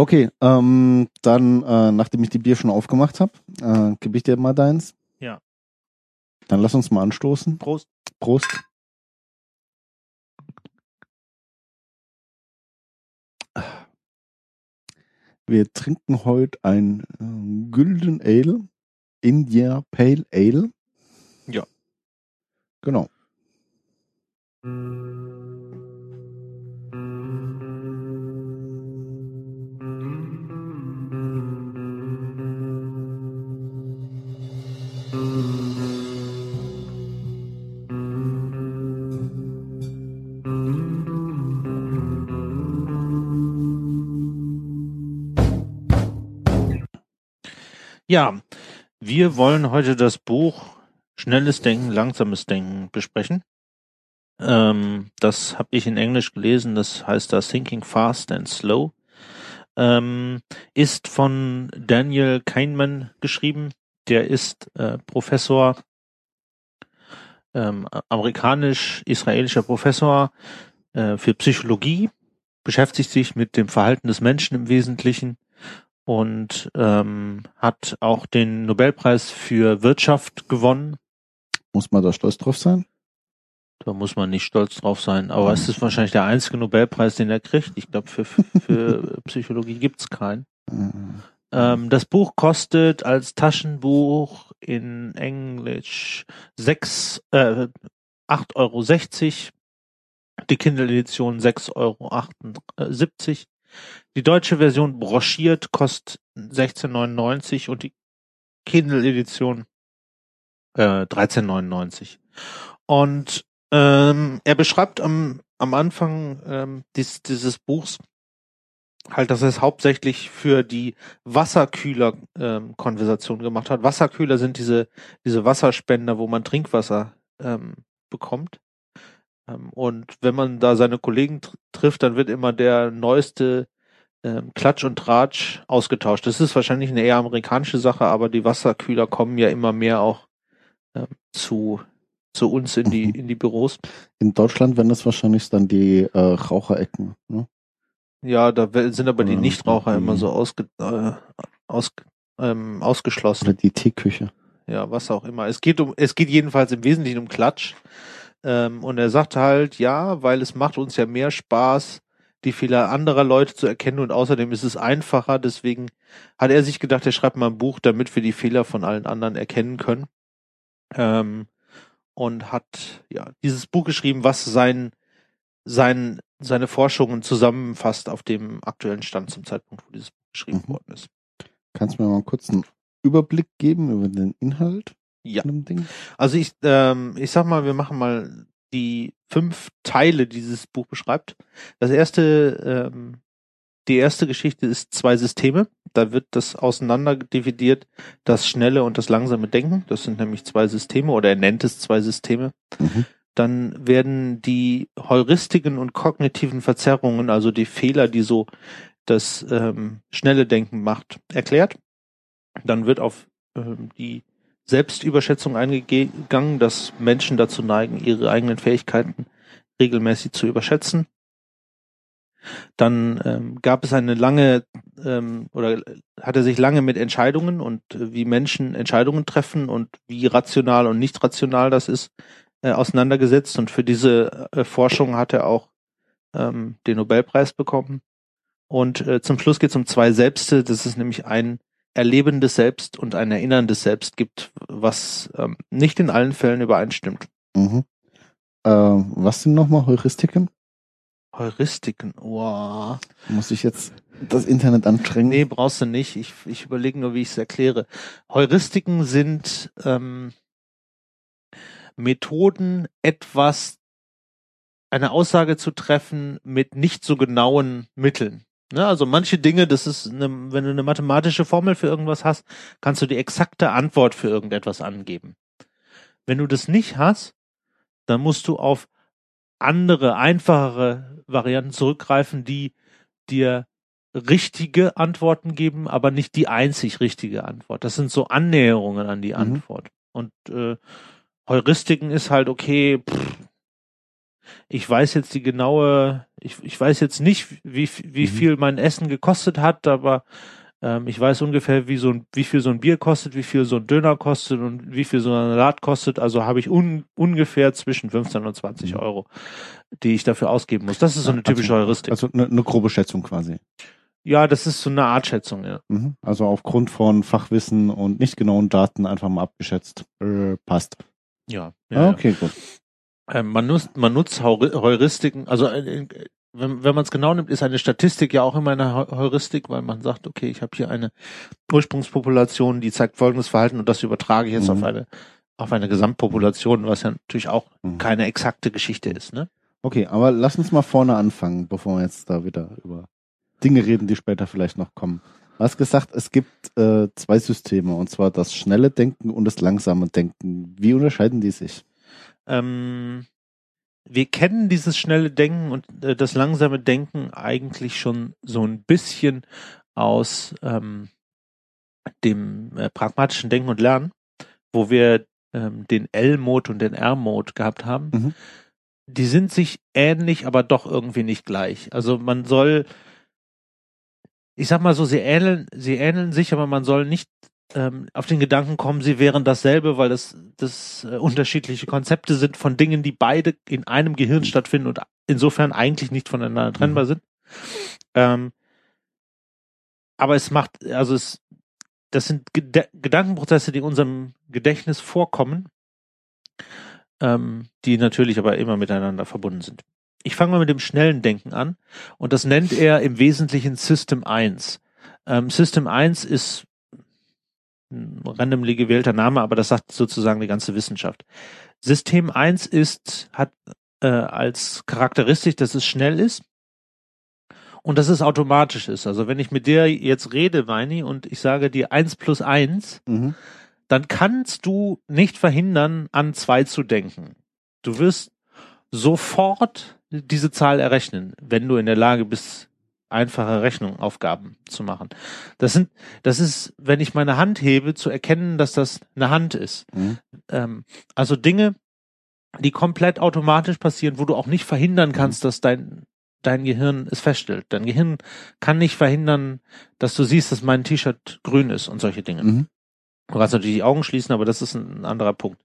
Okay, ähm, dann, äh, nachdem ich die Bier schon aufgemacht habe, äh, gebe ich dir mal deins. Ja. Dann lass uns mal anstoßen. Prost. Prost. Wir trinken heute ein äh, Gülden Ale, India Pale Ale. Ja. Genau. Ja, wir wollen heute das Buch Schnelles Denken, Langsames Denken besprechen. Ähm, das habe ich in Englisch gelesen, das heißt da Thinking Fast and Slow. Ähm, ist von Daniel Kahneman geschrieben. Der ist äh, Professor, ähm, amerikanisch-israelischer Professor äh, für Psychologie, beschäftigt sich mit dem Verhalten des Menschen im Wesentlichen und ähm, hat auch den Nobelpreis für Wirtschaft gewonnen. Muss man da stolz drauf sein? Da muss man nicht stolz drauf sein, aber es ist wahrscheinlich der einzige Nobelpreis, den er kriegt. Ich glaube, für, für Psychologie gibt's keinen. Äh, Ähm, das Buch kostet als Taschenbuch in Englisch sechs, äh, 8,60 Euro. Die Kindle-Edition 6,78 Euro. Die deutsche Version broschiert kostet 16,99 und die Kindle-Edition äh, 13,99. Und ähm, er beschreibt am, am Anfang ähm, dies, dieses Buchs halt, dass er es hauptsächlich für die Wasserkühler-Konversation gemacht hat. Wasserkühler sind diese, diese Wasserspender, wo man Trinkwasser ähm, bekommt. Ähm, und wenn man da seine Kollegen tr trifft, dann wird immer der neueste ähm, Klatsch und Tratsch ausgetauscht. Das ist wahrscheinlich eine eher amerikanische Sache, aber die Wasserkühler kommen ja immer mehr auch ähm, zu, zu uns in die, Mhm. in die Büros. In Deutschland wären das wahrscheinlich dann die äh, Raucherecken. Ne? Ja, da sind aber die Nichtraucher immer so ausge, äh, aus, ähm, ausgeschlossen. Oder die Teeküche. Ja, was auch immer. Es geht um, es geht jedenfalls im Wesentlichen um Klatsch. Ähm, und er sagt halt, ja, weil es macht uns ja mehr Spaß, die Fehler anderer Leute zu erkennen und außerdem ist es einfacher. Deswegen hat er sich gedacht, er schreibt mal ein Buch, damit wir die Fehler von allen anderen erkennen können. Ähm, und hat ja dieses Buch geschrieben, was sein, sein, seine Forschungen zusammenfasst auf dem aktuellen Stand zum Zeitpunkt, wo dieses Buch geschrieben Mhm. worden ist. Kannst du mir mal kurz einen Überblick geben über den Inhalt Ja. Also ich, ähm, ich sag mal, wir machen mal die fünf Teile, die dieses Buch beschreibt. Das erste, ähm, die erste Geschichte ist zwei Systeme. Da wird das auseinander dividiert, das schnelle und das langsame Denken. Das sind nämlich zwei Systeme oder er nennt es zwei Systeme. Mhm. Dann werden die Heuristiken und kognitiven Verzerrungen, also die Fehler, die so das ähm, schnelle Denken macht, erklärt. Dann wird auf ähm, die Selbstüberschätzung eingegangen, dass Menschen dazu neigen, ihre eigenen Fähigkeiten regelmäßig zu überschätzen. Dann ähm, gab es eine lange ähm, oder hat er sich lange mit Entscheidungen und äh, wie Menschen Entscheidungen treffen und wie rational und nicht rational das ist, äh, auseinandergesetzt. Und für diese äh, Forschung hat er auch ähm, den Nobelpreis bekommen. Und äh, zum Schluss geht es um zwei Selbste. Das ist nämlich ein erlebendes Selbst und ein erinnerndes Selbst gibt, was ähm, nicht in allen Fällen übereinstimmt. Mhm. Äh, was sind nochmal Heuristiken? Heuristiken, wow. Muss ich jetzt das Internet anstrengen? Nee, brauchst du nicht. Ich, ich überlege nur, wie ich es erkläre. Heuristiken sind ähm, Methoden, etwas, eine Aussage zu treffen mit nicht so genauen Mitteln. Ne? Also manche Dinge, das ist, eine, wenn du eine mathematische Formel für irgendwas hast, kannst du die exakte Antwort für irgendetwas angeben. Wenn du das nicht hast, dann musst du auf andere, einfachere Varianten zurückgreifen, die dir richtige Antworten geben, aber nicht die einzig richtige Antwort. Das sind so Annäherungen an die Mhm. Antwort. Und äh, Heuristiken ist halt okay, pff, ich weiß jetzt die genaue, ich, ich weiß jetzt nicht, wie, wie Mhm. viel mein Essen gekostet hat, aber ähm, ich weiß ungefähr, wie so ein, wie viel so ein Bier kostet, wie viel so ein Döner kostet und wie viel so ein Salat kostet. Also habe ich un, ungefähr zwischen 15 und 20 Mhm. Euro, die ich dafür ausgeben muss. Das ist so eine typische also, Heuristik. Also eine, eine grobe Schätzung quasi. ja, das ist so eine Art Schätzung, ja. Mhm. Also aufgrund von Fachwissen und nicht genauen Daten einfach mal abgeschätzt. Äh, passt. Ja. Ah, ja, ja. okay, gut. Ähm, man nutzt, man nutzt Heuri- Heuristiken, also äh, äh, wenn, wenn man es genau nimmt, ist eine Statistik ja auch immer eine Heu- Heuristik, weil man sagt, okay, ich habe hier eine Ursprungspopulation, die zeigt folgendes Verhalten und das übertrage ich jetzt Mhm. auf eine auf eine Gesamtpopulation, was ja natürlich auch Mhm. keine exakte Geschichte ist, ne? Okay, aber lass uns mal vorne anfangen, bevor wir jetzt da wieder über Dinge reden, die später vielleicht noch kommen. Du hast gesagt, es gibt äh, zwei Systeme, und zwar das schnelle Denken und das langsame Denken. Wie unterscheiden die sich? Ähm, wir kennen dieses schnelle Denken und äh, das langsame Denken eigentlich schon so ein bisschen aus ähm, dem äh, pragmatischen Denken und Lernen, wo wir ähm, den L-Mode und den R-Mode gehabt haben. Mhm. Die sind sich ähnlich, aber doch irgendwie nicht gleich. Also man soll, ich sag mal so, sie ähneln, sie ähneln sich, aber man soll nicht ähm, auf den Gedanken kommen, sie wären dasselbe, weil das, das äh, unterschiedliche Konzepte sind von Dingen, die beide in einem Gehirn stattfinden und insofern eigentlich nicht voneinander trennbar sind. Ähm, aber es macht, also es, das sind Geda Gedankenprozesse, die in unserem Gedächtnis vorkommen, ähm, die natürlich aber immer miteinander verbunden sind. Ich fange mal mit dem schnellen Denken an und das nennt er im Wesentlichen System 1. Ähm, System 1 ist randomly gewählter Name, aber das sagt sozusagen die ganze Wissenschaft. System 1 ist, hat äh, als Charakteristik, dass es schnell ist und dass es automatisch ist. Also wenn ich mit dir jetzt rede, Weini, und ich sage dir 1 plus 1, Mhm. dann kannst du nicht verhindern, an 2 zu denken. Du wirst sofort diese Zahl errechnen, wenn du in der Lage bist, einfache Rechnungaufgaben zu machen. Das sind, das ist, wenn ich meine Hand hebe, zu erkennen, dass das eine Hand ist. Mhm. Ähm, also Dinge, die komplett automatisch passieren, wo du auch nicht verhindern kannst, dass dein dein Gehirn es feststellt. Dein Gehirn kann nicht verhindern, dass du siehst, dass mein T-Shirt grün ist und solche Dinge. Mhm. Du kannst natürlich die Augen schließen, aber das ist ein anderer Punkt.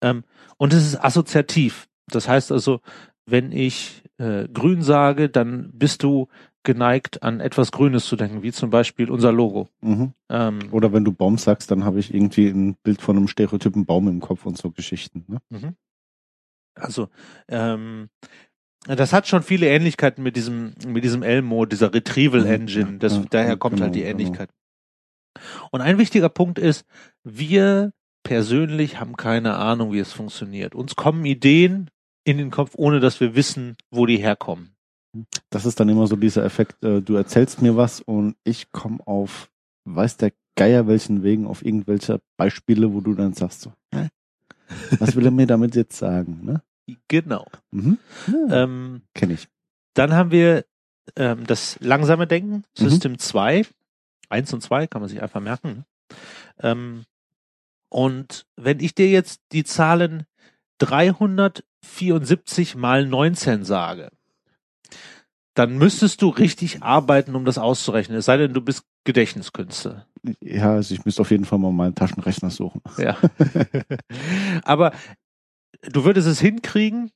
Ähm, und es ist assoziativ. Das heißt also, wenn ich äh, grün sage, dann bist du geneigt, an etwas Grünes zu denken, wie zum Beispiel unser Logo. Mhm. Ähm, Oder wenn du Baum sagst, dann habe ich irgendwie ein Bild von einem stereotypen Baum im Kopf und so Geschichten. Ne? Mhm. Also, ähm, das hat schon viele Ähnlichkeiten mit diesem, mit diesem L-Mode, dieser Retrieval Mhm, Engine. ja, Das, ja, daher ja, kommt halt die genau, genau. Ähnlichkeit. Und ein wichtiger Punkt ist, wir persönlich haben keine Ahnung, wie es funktioniert. Uns kommen Ideen in den Kopf, ohne dass wir wissen, wo die herkommen. Das ist dann immer so dieser Effekt, äh, du erzählst mir was und ich komme auf, weiß der Geier welchen Wegen, auf irgendwelche Beispiele, wo du dann sagst so, hä? was will er mir damit jetzt sagen? Ne? Genau. Mhm. Ja, Ähm, Kenn ich. Dann haben wir ähm, das langsame Denken, Mhm. System 2. Eins und zwei kann man sich einfach merken. Ne? Ähm, und wenn ich dir jetzt die Zahlen 374 mal 19 sage, dann müsstest du richtig arbeiten, um das auszurechnen. Es sei denn, du bist Gedächtniskünstler. Ja, also ich müsste auf jeden Fall mal meinen Taschenrechner suchen. Ja. Aber du würdest es hinkriegen,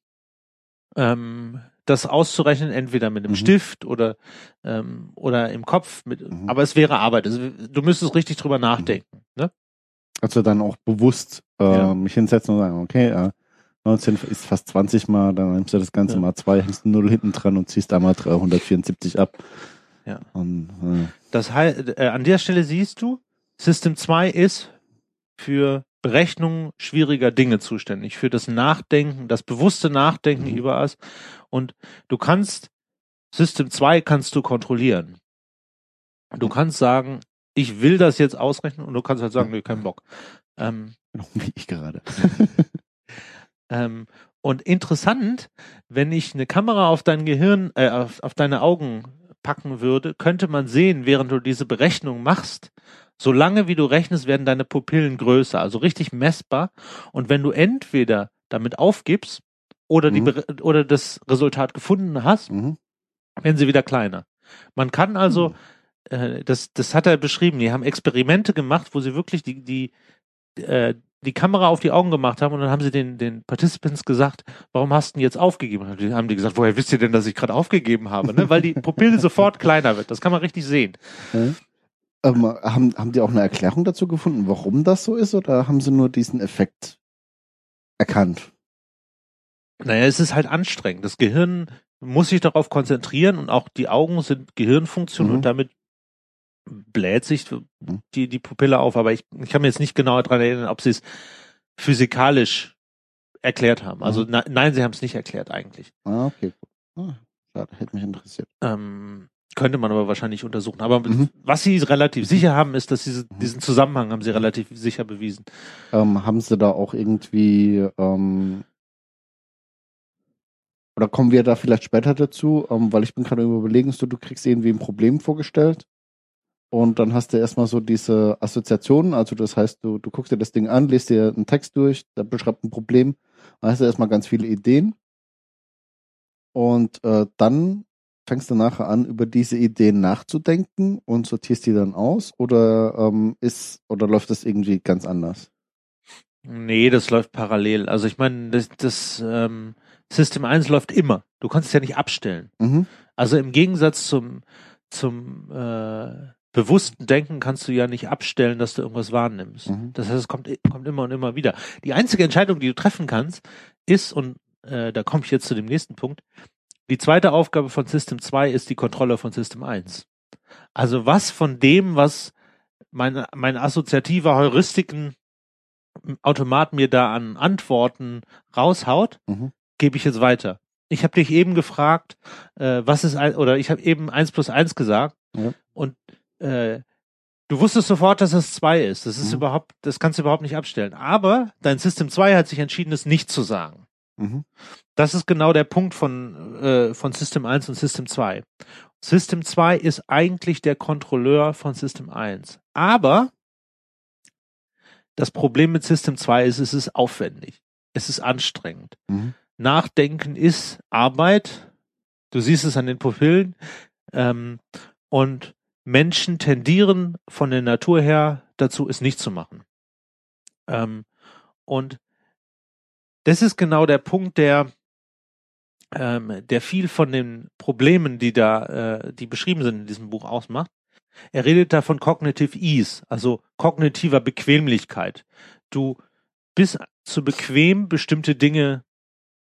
ähm, das auszurechnen, entweder mit einem Mhm. Stift oder, ähm, oder im Kopf. Mit, Mhm. Aber es wäre Arbeit. Also, du müsstest richtig drüber nachdenken. Ne? Also dann auch bewusst äh, Ja. mich hinsetzen und sagen, okay, äh, 19 ist fast 20 mal, dann nimmst du das Ganze Ja. mal zwei, hängst eine Null hinten dran und ziehst einmal 374 ab. Ja. Und, äh, Das heißt, äh, an der Stelle siehst du, System 2 ist für Berechnung schwieriger Dinge zuständig, für das Nachdenken, das bewusste Nachdenken Mhm. über was. Und du kannst, System 2 kannst du kontrollieren. Du kannst sagen, ich will das jetzt ausrechnen und du kannst halt sagen, nee, kein Bock. Ähm, wie ich gerade. ähm, und interessant, wenn ich eine Kamera auf dein Gehirn, äh, auf, auf deine Augen packen würde, könnte man sehen, während du diese Berechnung machst, solange wie du rechnest, werden deine Pupillen größer, also richtig messbar. Und wenn du entweder damit aufgibst oder die Mhm. Oder das Resultat gefunden hast, Mhm. werden sie wieder kleiner. Man kann also, Hm. äh, das, das hat er beschrieben, die haben Experimente gemacht, wo sie wirklich die, die, äh, die Kamera auf die Augen gemacht haben und dann haben sie den, den Participants gesagt, warum hast du denn jetzt aufgegeben? Haben die, haben die gesagt, woher wisst ihr denn, dass ich gerade aufgegeben habe? Ne? Weil die Pupille sofort kleiner wird. Das kann man richtig sehen. Ähm, haben, haben die auch eine Erklärung dazu gefunden, warum das so ist, oder haben sie nur diesen Effekt erkannt? Naja, es ist halt anstrengend. Das Gehirn muss sich darauf konzentrieren und auch die Augen sind Gehirnfunktion Mhm. und damit bläht sich die, die Pupille auf. Aber ich, ich kann mir jetzt nicht genau daran erinnern, ob sie es physikalisch erklärt haben. Also Mhm. ne, nein, sie haben es nicht erklärt eigentlich. Ah, okay. gut. Ah, schade, hätte mich interessiert. Ähm, könnte man aber wahrscheinlich untersuchen. Aber Mhm. was sie relativ sicher haben, ist, dass diese, Mhm. diesen Zusammenhang haben sie relativ sicher bewiesen. Ähm, haben sie da auch irgendwie, ähm, oder kommen wir da vielleicht später dazu, ähm, weil ich bin gerade überlegen, so du kriegst irgendwie ein Problem vorgestellt und dann hast du erstmal so diese Assoziationen, also das heißt, du, du guckst dir das Ding an, liest dir einen Text durch, der beschreibt ein Problem, dann hast du erstmal ganz viele Ideen und äh, dann fängst du nachher an, über diese Ideen nachzudenken und sortierst die dann aus oder ähm, ist oder läuft das irgendwie ganz anders? Nee, das läuft parallel. Also ich meine, das, das ähm, System 1 läuft immer. Du kannst es ja nicht abstellen. Mhm. Also im Gegensatz zum, zum äh, bewussten Denken kannst du ja nicht abstellen, dass du irgendwas wahrnimmst. Mhm. Das heißt, es kommt, kommt immer und immer wieder. Die einzige Entscheidung, die du treffen kannst, ist, und äh, da komme ich jetzt zu dem nächsten Punkt, die zweite Aufgabe von System 2 ist die Kontrolle von System 1. Also was von dem, was mein, mein assoziativer Heuristiken Automat mir da an Antworten raushaut, Mhm. gebe ich jetzt weiter. Ich habe dich eben gefragt, äh, was ist ein, oder ich habe eben eins plus eins gesagt Ja. und äh, du wusstest sofort, dass es zwei ist. Das ist Mhm. überhaupt, das kannst du überhaupt nicht abstellen. Aber dein System 2 hat sich entschieden, es nicht zu sagen. Mhm. Das ist genau der Punkt von, äh, von System 1 und System 2. System 2 ist eigentlich der Kontrolleur von System 1. Aber das Problem mit System 2 ist, es ist aufwendig. Es ist anstrengend. Mhm. Nachdenken ist Arbeit. Du siehst es an den Pupillen. Ähm, und Menschen tendieren von der Natur her dazu, es nicht zu machen. Ähm, und das ist genau der Punkt, der, ähm, der viel von den Problemen, die da, äh, die beschrieben sind in diesem Buch ausmacht. Er redet da von Cognitive Ease, also kognitiver Bequemlichkeit. Du bist zu bequem, bestimmte Dinge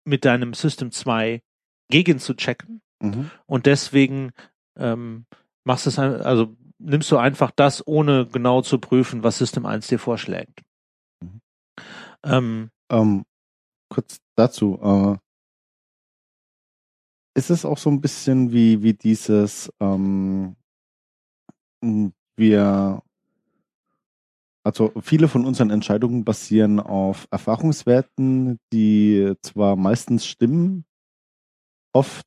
mit deinem System 2 gegen zu checken Mhm. und deswegen ähm, machst es, also nimmst du einfach das, ohne genau zu prüfen, was System 1 dir vorschlägt. Mhm. Ähm, Ähm, kurz dazu. Äh, ist es auch so ein bisschen wie, wie dieses, ähm, m, wir, also viele von unseren Entscheidungen basieren auf Erfahrungswerten, die zwar meistens stimmen, oft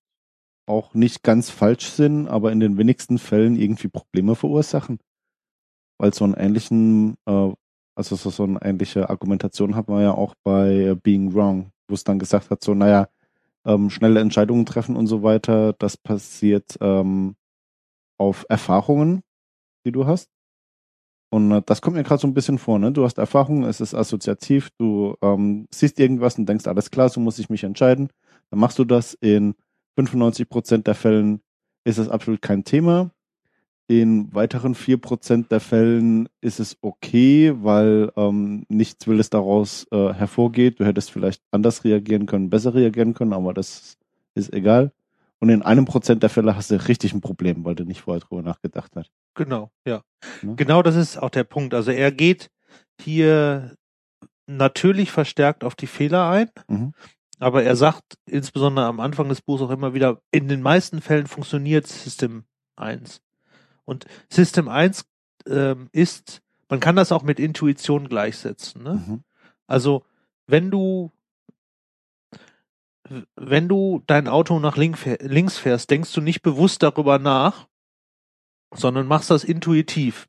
auch nicht ganz falsch sind, aber in den wenigsten Fällen irgendwie Probleme verursachen. Weil so einen ähnlichen, äh, also so, eine ähnliche Argumentation hat man ja auch bei äh, Being Wrong, wo es dann gesagt hat, so, naja, ähm, schnelle Entscheidungen treffen und so weiter, das passiert ähm, auf Erfahrungen, die du hast. Und äh, das kommt mir gerade so ein bisschen vor, ne? Du hast Erfahrungen, es ist assoziativ, du ähm, siehst irgendwas und denkst, alles klar, so muss ich mich entscheiden. Dann machst du das. In 95 Prozent der Fällen ist es absolut kein Thema. In weiteren 4 Prozent der Fällen ist es okay, weil ähm, nichts Wildes daraus äh, hervorgeht. Du hättest vielleicht anders reagieren können, besser reagieren können, aber das ist egal. Und in einem Prozent der Fälle hast du richtig ein Problem, weil du nicht vorher drüber nachgedacht hast. genau, ja. Ne? Genau das ist auch der Punkt. Also er geht hier natürlich verstärkt auf die Fehler ein, Mhm. Aber er sagt insbesondere am Anfang des Buchs auch immer wieder, in den meisten Fällen funktioniert System 1. Und System 1 ähm, ist, man kann das auch mit Intuition gleichsetzen. Ne? Mhm. Also, wenn du wenn du dein Auto nach link, links fährst, denkst du nicht bewusst darüber nach, sondern machst das intuitiv.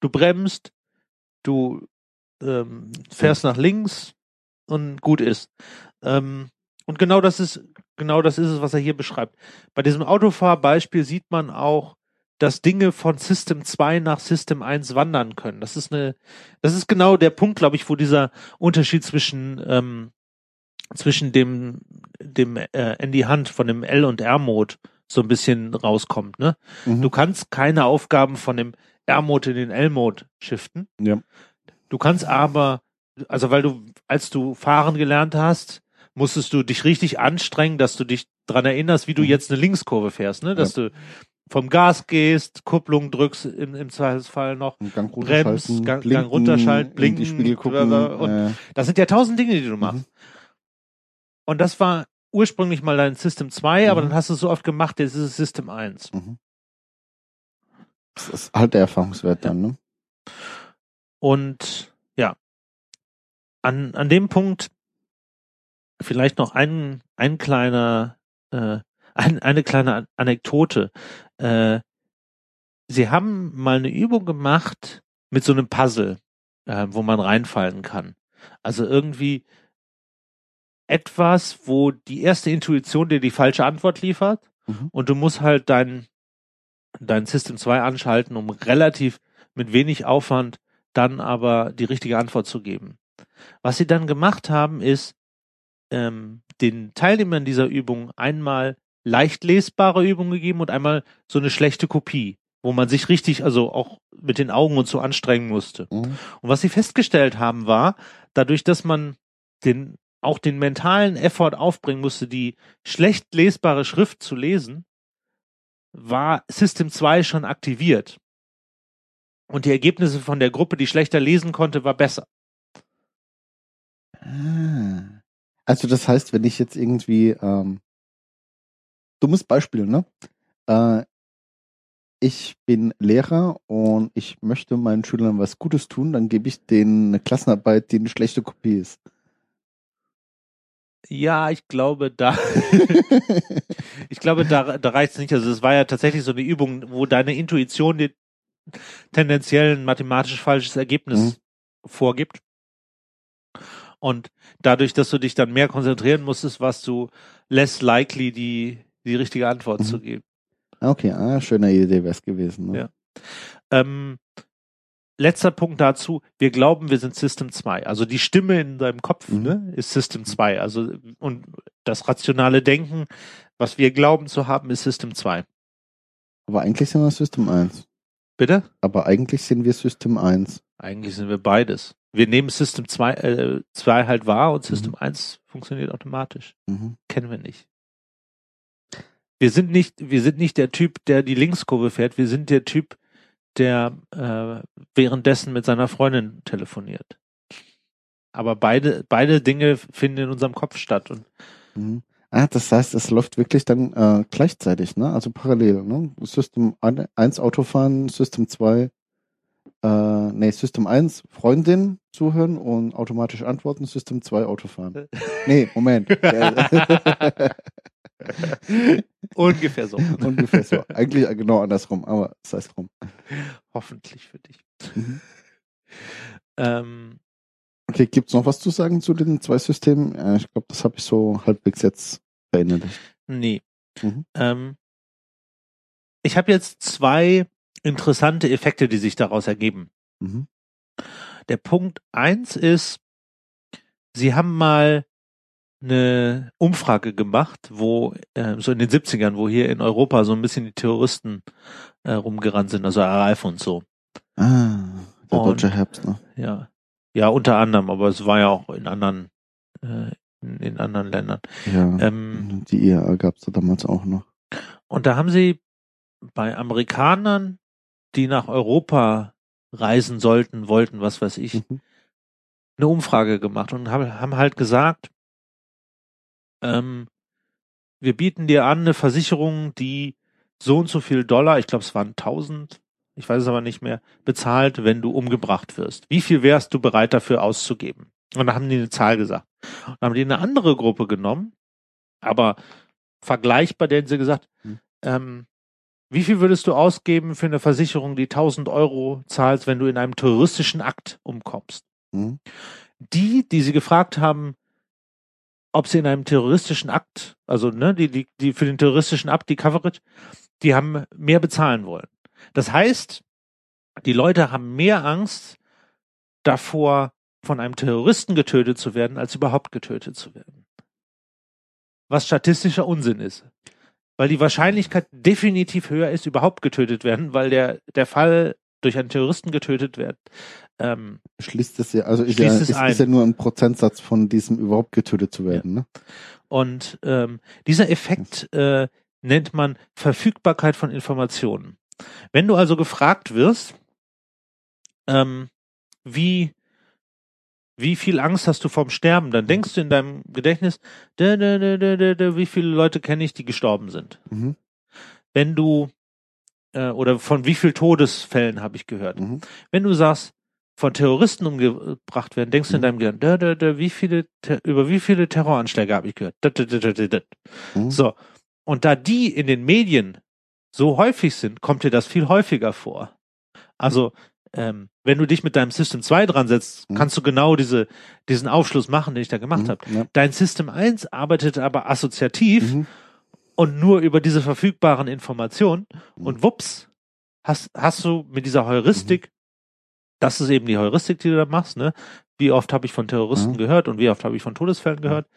Du bremst, du ähm, fährst nach links und gut ist. Ähm, Und genau das ist, genau das ist es, was er hier beschreibt. Bei diesem Autofahrbeispiel sieht man auch, dass Dinge von System 2 nach System 1 wandern können. Das ist eine, das ist genau der Punkt, glaube ich, wo dieser Unterschied zwischen, ähm, zwischen dem, dem äh, in die Hand von dem L und R-Mode so ein bisschen rauskommt. Ne? Mhm. Du kannst keine Aufgaben von dem R-Mode in den L-Mode shiften. Ja. Du kannst aber, also weil du, als du fahren gelernt hast, musstest du dich richtig anstrengen, dass du dich dran erinnerst, wie du Mhm. jetzt eine Linkskurve fährst, ne? Dass du vom Gas gehst, Kupplung drückst im, im Zweifelsfall noch. Gang Bremst, runterschalten, Gang- Gang blinken, runterschalten, in blinken, die Spiegel gucken. und- äh, Das sind ja tausend Dinge, die du machst. Und das war ursprünglich mal dein System 2, aber Mhm. dann hast du es so oft gemacht, jetzt ist es System 1. mhm. Das ist halt der Erfahrungswert dann, ne? Und ja, an, an dem Punkt vielleicht noch ein, ein kleiner, äh, ein, eine kleine An- Anekdote. Äh, sie haben mal eine Übung gemacht mit so einem Puzzle, äh, wo man reinfallen kann. Also irgendwie etwas, wo die erste Intuition dir die falsche Antwort liefert Mhm. und du musst halt dein, dein System 2 anschalten, um relativ mit wenig Aufwand dann aber die richtige Antwort zu geben. Was sie dann gemacht haben, ist ähm, den Teilnehmern dieser Übung einmal leicht lesbare Übungen gegeben und einmal so eine schlechte Kopie, wo man sich richtig, also auch mit den Augen und so anstrengen musste. Mhm. Und was sie festgestellt haben, war, dadurch, dass man den, auch den mentalen Effort aufbringen musste, die schlecht lesbare Schrift zu lesen, war System 2 schon aktiviert. Und die Ergebnisse von der Gruppe, die schlechter lesen konnte, war besser. Ah. Also das heißt, wenn ich jetzt irgendwie ähm, dummes Beispiel, ne? Äh, ich bin Lehrer und ich möchte meinen Schülern was Gutes tun, dann gebe ich denen eine Klassenarbeit, die eine schlechte Kopie ist. Ja, ich glaube, da, ich glaube, da, da reicht es nicht. Also es war ja tatsächlich so eine Übung, wo deine Intuition dir tendenziell ein mathematisch falsches Ergebnis Mhm. vorgibt. Und dadurch, dass du dich dann mehr konzentrieren musstest, warst du less likely, die, die richtige Antwort Mhm. zu geben. okay, ah, schöne Idee wäre es gewesen. Ne? Ja. Ähm, letzter Punkt dazu. Wir glauben, wir sind System 2. Also die Stimme in deinem Kopf Mhm. ne, ist System 2. Also, und das rationale Denken, was wir glauben zu haben, ist System 2. Aber eigentlich sind wir System 1. Bitte? Aber eigentlich sind wir System 1. Eigentlich sind wir beides. Wir nehmen System 2, äh, 2 halt wahr und System Mhm. 1 funktioniert automatisch. Mhm. Kennen wir nicht. Wir sind nicht, wir sind nicht der Typ, der die Linkskurve fährt. Wir sind der Typ, der äh, währenddessen mit seiner Freundin telefoniert. Aber beide, beide Dinge finden in unserem Kopf statt. Und Mhm. Ah, das heißt, es läuft wirklich dann äh, gleichzeitig, ne? Also parallel, ne? System 1 Autofahren, System 2, äh, nee, System 1 Freundin zuhören und automatisch antworten, System 2 Autofahren. Nee, Moment. Äh, ungefähr so. Ungefähr so. Eigentlich genau andersrum, aber es heißt drum. Hoffentlich für dich. Mhm. Ähm, Okay, gibt's noch was zu sagen zu den zwei Systemen? Äh, ich glaube, das habe ich so halbwegs jetzt verinnerlicht. nee. Mhm. Ähm, ich habe jetzt zwei interessante Effekte, die sich daraus ergeben. Mhm. Der Punkt eins ist, sie haben mal eine Umfrage gemacht, wo äh, so in den 70ern, wo hier in Europa so ein bisschen die Terroristen äh, rumgerannt sind, also RAF und so. Ah, der Und- deutsche Herbst, ne? Ja, ja unter anderem, aber es war ja auch in anderen äh, in, in anderen Ländern. Ja. Ähm, die IAA gab's da damals auch noch. und da haben sie bei Amerikanern, die nach Europa reisen sollten, wollten, was weiß ich, Mhm. eine Umfrage gemacht und haben, haben halt gesagt, ähm, wir bieten dir an eine Versicherung, die so und so viel Dollar, ich glaube es waren 1000, ich weiß es aber nicht mehr, bezahlt, wenn du umgebracht wirst. Wie viel wärst du bereit dafür auszugeben? Und da haben die eine Zahl gesagt. Und dann haben die eine andere Gruppe genommen, aber vergleichbar, denen sie gesagt, Hm. ähm, wie viel würdest du ausgeben für eine Versicherung, die 1000 Euro zahlst, wenn du in einem terroristischen Akt umkommst? Mhm. Die, die sie gefragt haben, ob sie in einem terroristischen Akt, also ne, die, die, die für den terroristischen Akt, die Coverage, die haben mehr bezahlen wollen. Das heißt, die Leute haben mehr Angst davor, von einem Terroristen getötet zu werden, als überhaupt getötet zu werden. Was statistischer Unsinn ist. Weil die Wahrscheinlichkeit definitiv höher ist, überhaupt getötet werden, weil der, der Fall durch einen Terroristen getötet wird, ähm, schließt es ja, also ist ja, ist, ist, ja nur ein Prozentsatz von diesem überhaupt getötet zu werden. Ja. Ne? Und ähm, dieser Effekt äh, nennt man Verfügbarkeit von Informationen. Wenn du also gefragt wirst, ähm, wie wie viel Angst hast du vorm Sterben? Dann denkst du in deinem Gedächtnis, da, da, da, da, da, wie viele Leute kenne ich, die gestorben sind. Mhm. Wenn du äh, oder von wie viel Todesfällen habe ich gehört? Mhm. Wenn du sagst, von Terroristen umgebracht werden, denkst du in mhm. deinem Gehirn, da, da, da, wie viele, über wie viele Terroranschläge habe ich gehört? Da, da, da, da, da. So. Und da die in den Medien so häufig sind, kommt dir das viel häufiger vor. Also, ähm, wenn du dich mit deinem System 2 dran setzt, mhm. kannst du genau diese, diesen Aufschluss machen, den ich da gemacht mhm, habe. Ja. Dein System 1 arbeitet aber assoziativ mhm. und nur über diese verfügbaren Informationen mhm. und wups, hast, hast du mit dieser Heuristik das ist eben die Heuristik, die du da machst, ne? Wie oft habe ich von Terroristen mhm. gehört und wie oft habe ich von Todesfällen gehört?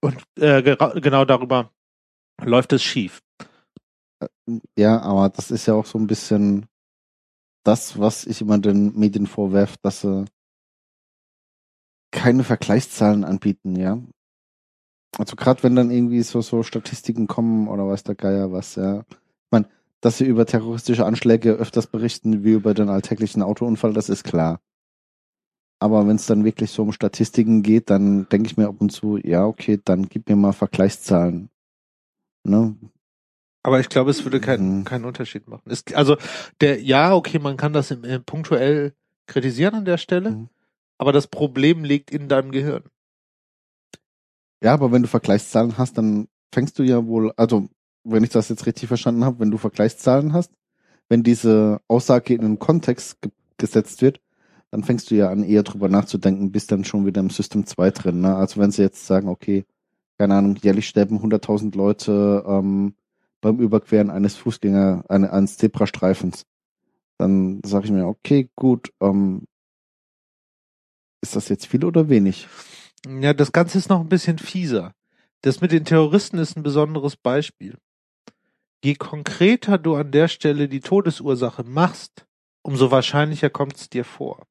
Und äh, genau darüber läuft es schief. Äh, ja, aber das ist ja auch so ein bisschen das, was ich immer den Medien vorwerfe, dass sie keine Vergleichszahlen anbieten, ja. Also gerade wenn dann irgendwie so so Statistiken kommen oder weiß der Geier was, ja. Ich meine, dass sie über terroristische Anschläge öfters berichten wie über den alltäglichen Autounfall, das ist klar. Aber wenn es dann wirklich so um Statistiken geht, dann denke ich mir ab und zu, ja, okay, dann gib mir mal Vergleichszahlen. Ne? Aber ich glaube, es würde keinen mhm. keinen Unterschied machen. Es, also der, ja, okay, man kann das im, im punktuell kritisieren an der Stelle, mhm. aber das Problem liegt in deinem Gehirn. Ja, aber wenn du Vergleichszahlen hast, dann fängst du ja wohl, also wenn ich das jetzt richtig verstanden habe, wenn du Vergleichszahlen hast, wenn diese Aussage in einen Kontext ge gesetzt wird, dann fängst du ja an, eher drüber nachzudenken, bist dann schon wieder im System 2 drin. Ne? Also wenn sie jetzt sagen, okay, keine Ahnung, jährlich sterben 100.000 Leute ähm, beim Überqueren eines Fußgänger, eine, eines Zebrastreifens, dann sage ich mir, okay, gut, ähm, ist das jetzt viel oder wenig? Ja, das Ganze ist noch ein bisschen fieser. Das mit den Terroristen ist ein besonderes Beispiel je konkreter du an der Stelle die Todesursache machst, umso wahrscheinlicher kommt es dir vor.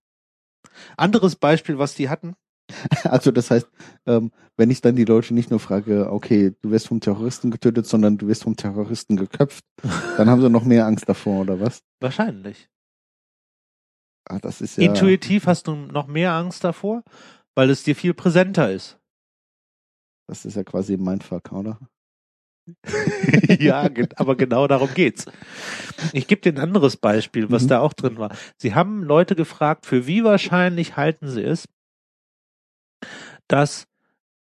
Anderes Beispiel, was die hatten. Also das heißt, ähm, wenn ich dann die Leute nicht nur frage, okay, du wirst vom Terroristen getötet, sondern du wirst vom Terroristen geköpft, dann haben sie noch mehr Angst davor, oder was? Wahrscheinlich. Ah, das ist ja Intuitiv hast du noch mehr Angst davor, weil es dir viel präsenter ist. Das ist ja quasi mein Fuck, oder? ja, aber genau darum geht's. Ich gebe dir ein anderes Beispiel, was mhm. da auch drin war. Sie haben Leute gefragt, für wie wahrscheinlich halten sie es, dass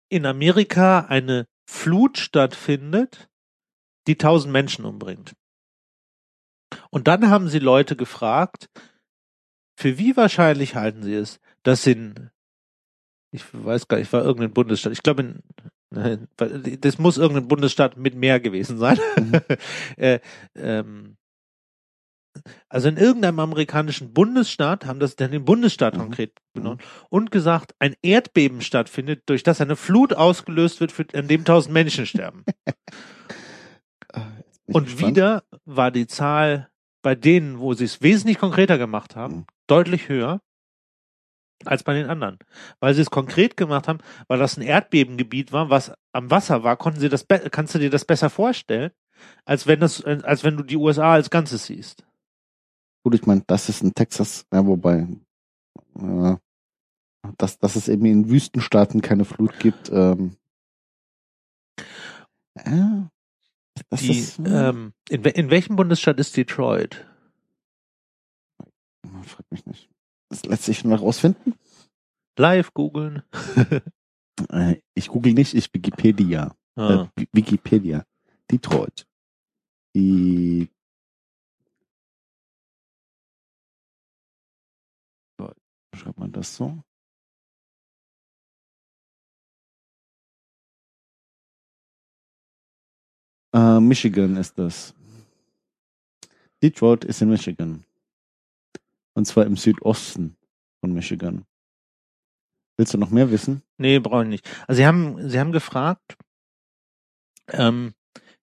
in Amerika eine Flut stattfindet, die tausend Menschen umbringt. Und dann haben sie Leute gefragt, für wie wahrscheinlich halten sie es, dass in, ich weiß gar nicht, war irgendein Bundesstaat, ich glaube in das muss irgendein Bundesstaat mit mehr gewesen sein. Mhm. äh, ähm, also in irgendeinem amerikanischen Bundesstaat haben das dann den Bundesstaat mhm. konkret genommen mhm. und gesagt, ein Erdbeben stattfindet, durch das eine Flut ausgelöst wird, für, an dem tausend Menschen sterben. Ah, und gespannt. wieder war die Zahl bei denen, wo sie es wesentlich konkreter gemacht haben, mhm. deutlich höher als bei den anderen. Weil sie es konkret gemacht haben, weil das ein Erdbebengebiet war, was am Wasser war, konnten sie das, kannst du dir das besser vorstellen, als wenn das, als wenn du die USA als Ganzes siehst. Gut, ich meine, das ist in Texas, ja, wobei, äh, dass, dass es eben in Wüstenstaaten keine Flut gibt, ähm, äh, die, ist, äh, ähm, in, in welchem Bundesstaat ist Detroit? Frag mich nicht. Das lässt sich noch rausfinden. Live googeln. Äh, ich google nicht, ich Wikipedia. Ah. Äh, Wikipedia. Detroit. Die schreibt man das so? Uh, Michigan ist das. Detroit ist in Michigan. Und zwar im Südosten von Michigan. Willst du noch mehr wissen? Nee, brauche ich nicht. Also Sie haben, Sie haben gefragt, ähm,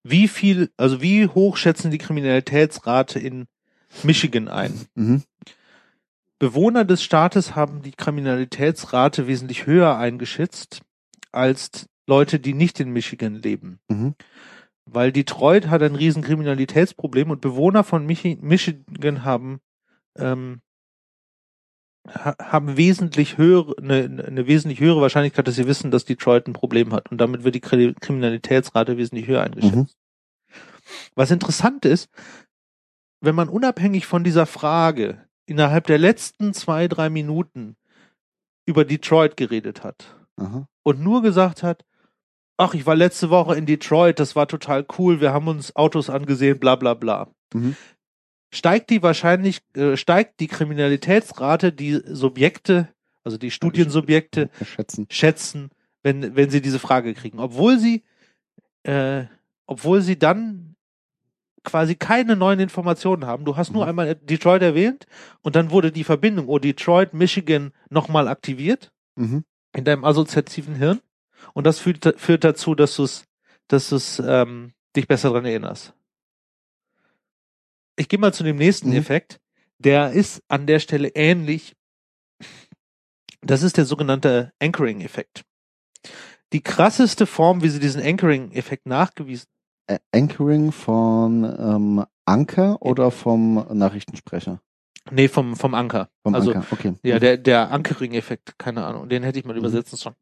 wie viel, also wie hoch schätzen die Kriminalitätsrate in Michigan ein? Mhm. Bewohner des Staates haben die Kriminalitätsrate wesentlich höher eingeschätzt als Leute, die nicht in Michigan leben. Mhm. Weil Detroit hat ein riesen Kriminalitätsproblem und Bewohner von Michi Michigan haben ähm, ha haben wesentlich höhere, eine, eine wesentlich höhere Wahrscheinlichkeit, dass sie wissen, dass Detroit ein Problem hat. Und damit wird die Kri Kriminalitätsrate wesentlich höher eingeschätzt. Mhm. Was interessant ist, wenn man unabhängig von dieser Frage innerhalb der letzten zwei, drei Minuten über Detroit geredet hat Aha. und nur gesagt hat, ach, ich war letzte Woche in Detroit, das war total cool, wir haben uns Autos angesehen, bla bla bla. Mhm. Steigt die wahrscheinlich, äh, steigt die Kriminalitätsrate, die Subjekte, also die Studiensubjekte schätzen. schätzen, wenn, wenn sie diese Frage kriegen. Obwohl sie, äh, obwohl sie dann quasi keine neuen Informationen haben. Du hast nur Mhm. einmal Detroit erwähnt und dann wurde die Verbindung, oh, Detroit, Michigan nochmal aktiviert Mhm. in deinem assoziativen Hirn. Und das führt, führt dazu, dass du es, dass du es, ähm, dich besser dran erinnerst. Ich gehe mal zu dem nächsten Mhm. Effekt. Der ist an der Stelle ähnlich. Das ist der sogenannte Anchoring-Effekt. Die krasseste Form, wie sie diesen Anchoring-Effekt nachgewiesen Anchoring von ähm, Anker oder vom Nachrichtensprecher? Nee, vom, vom Anker. Vom also, Anker, okay. ja, der, der Anchoring-Effekt, keine Ahnung. Den hätte ich mal Mhm. übersetzen sollen.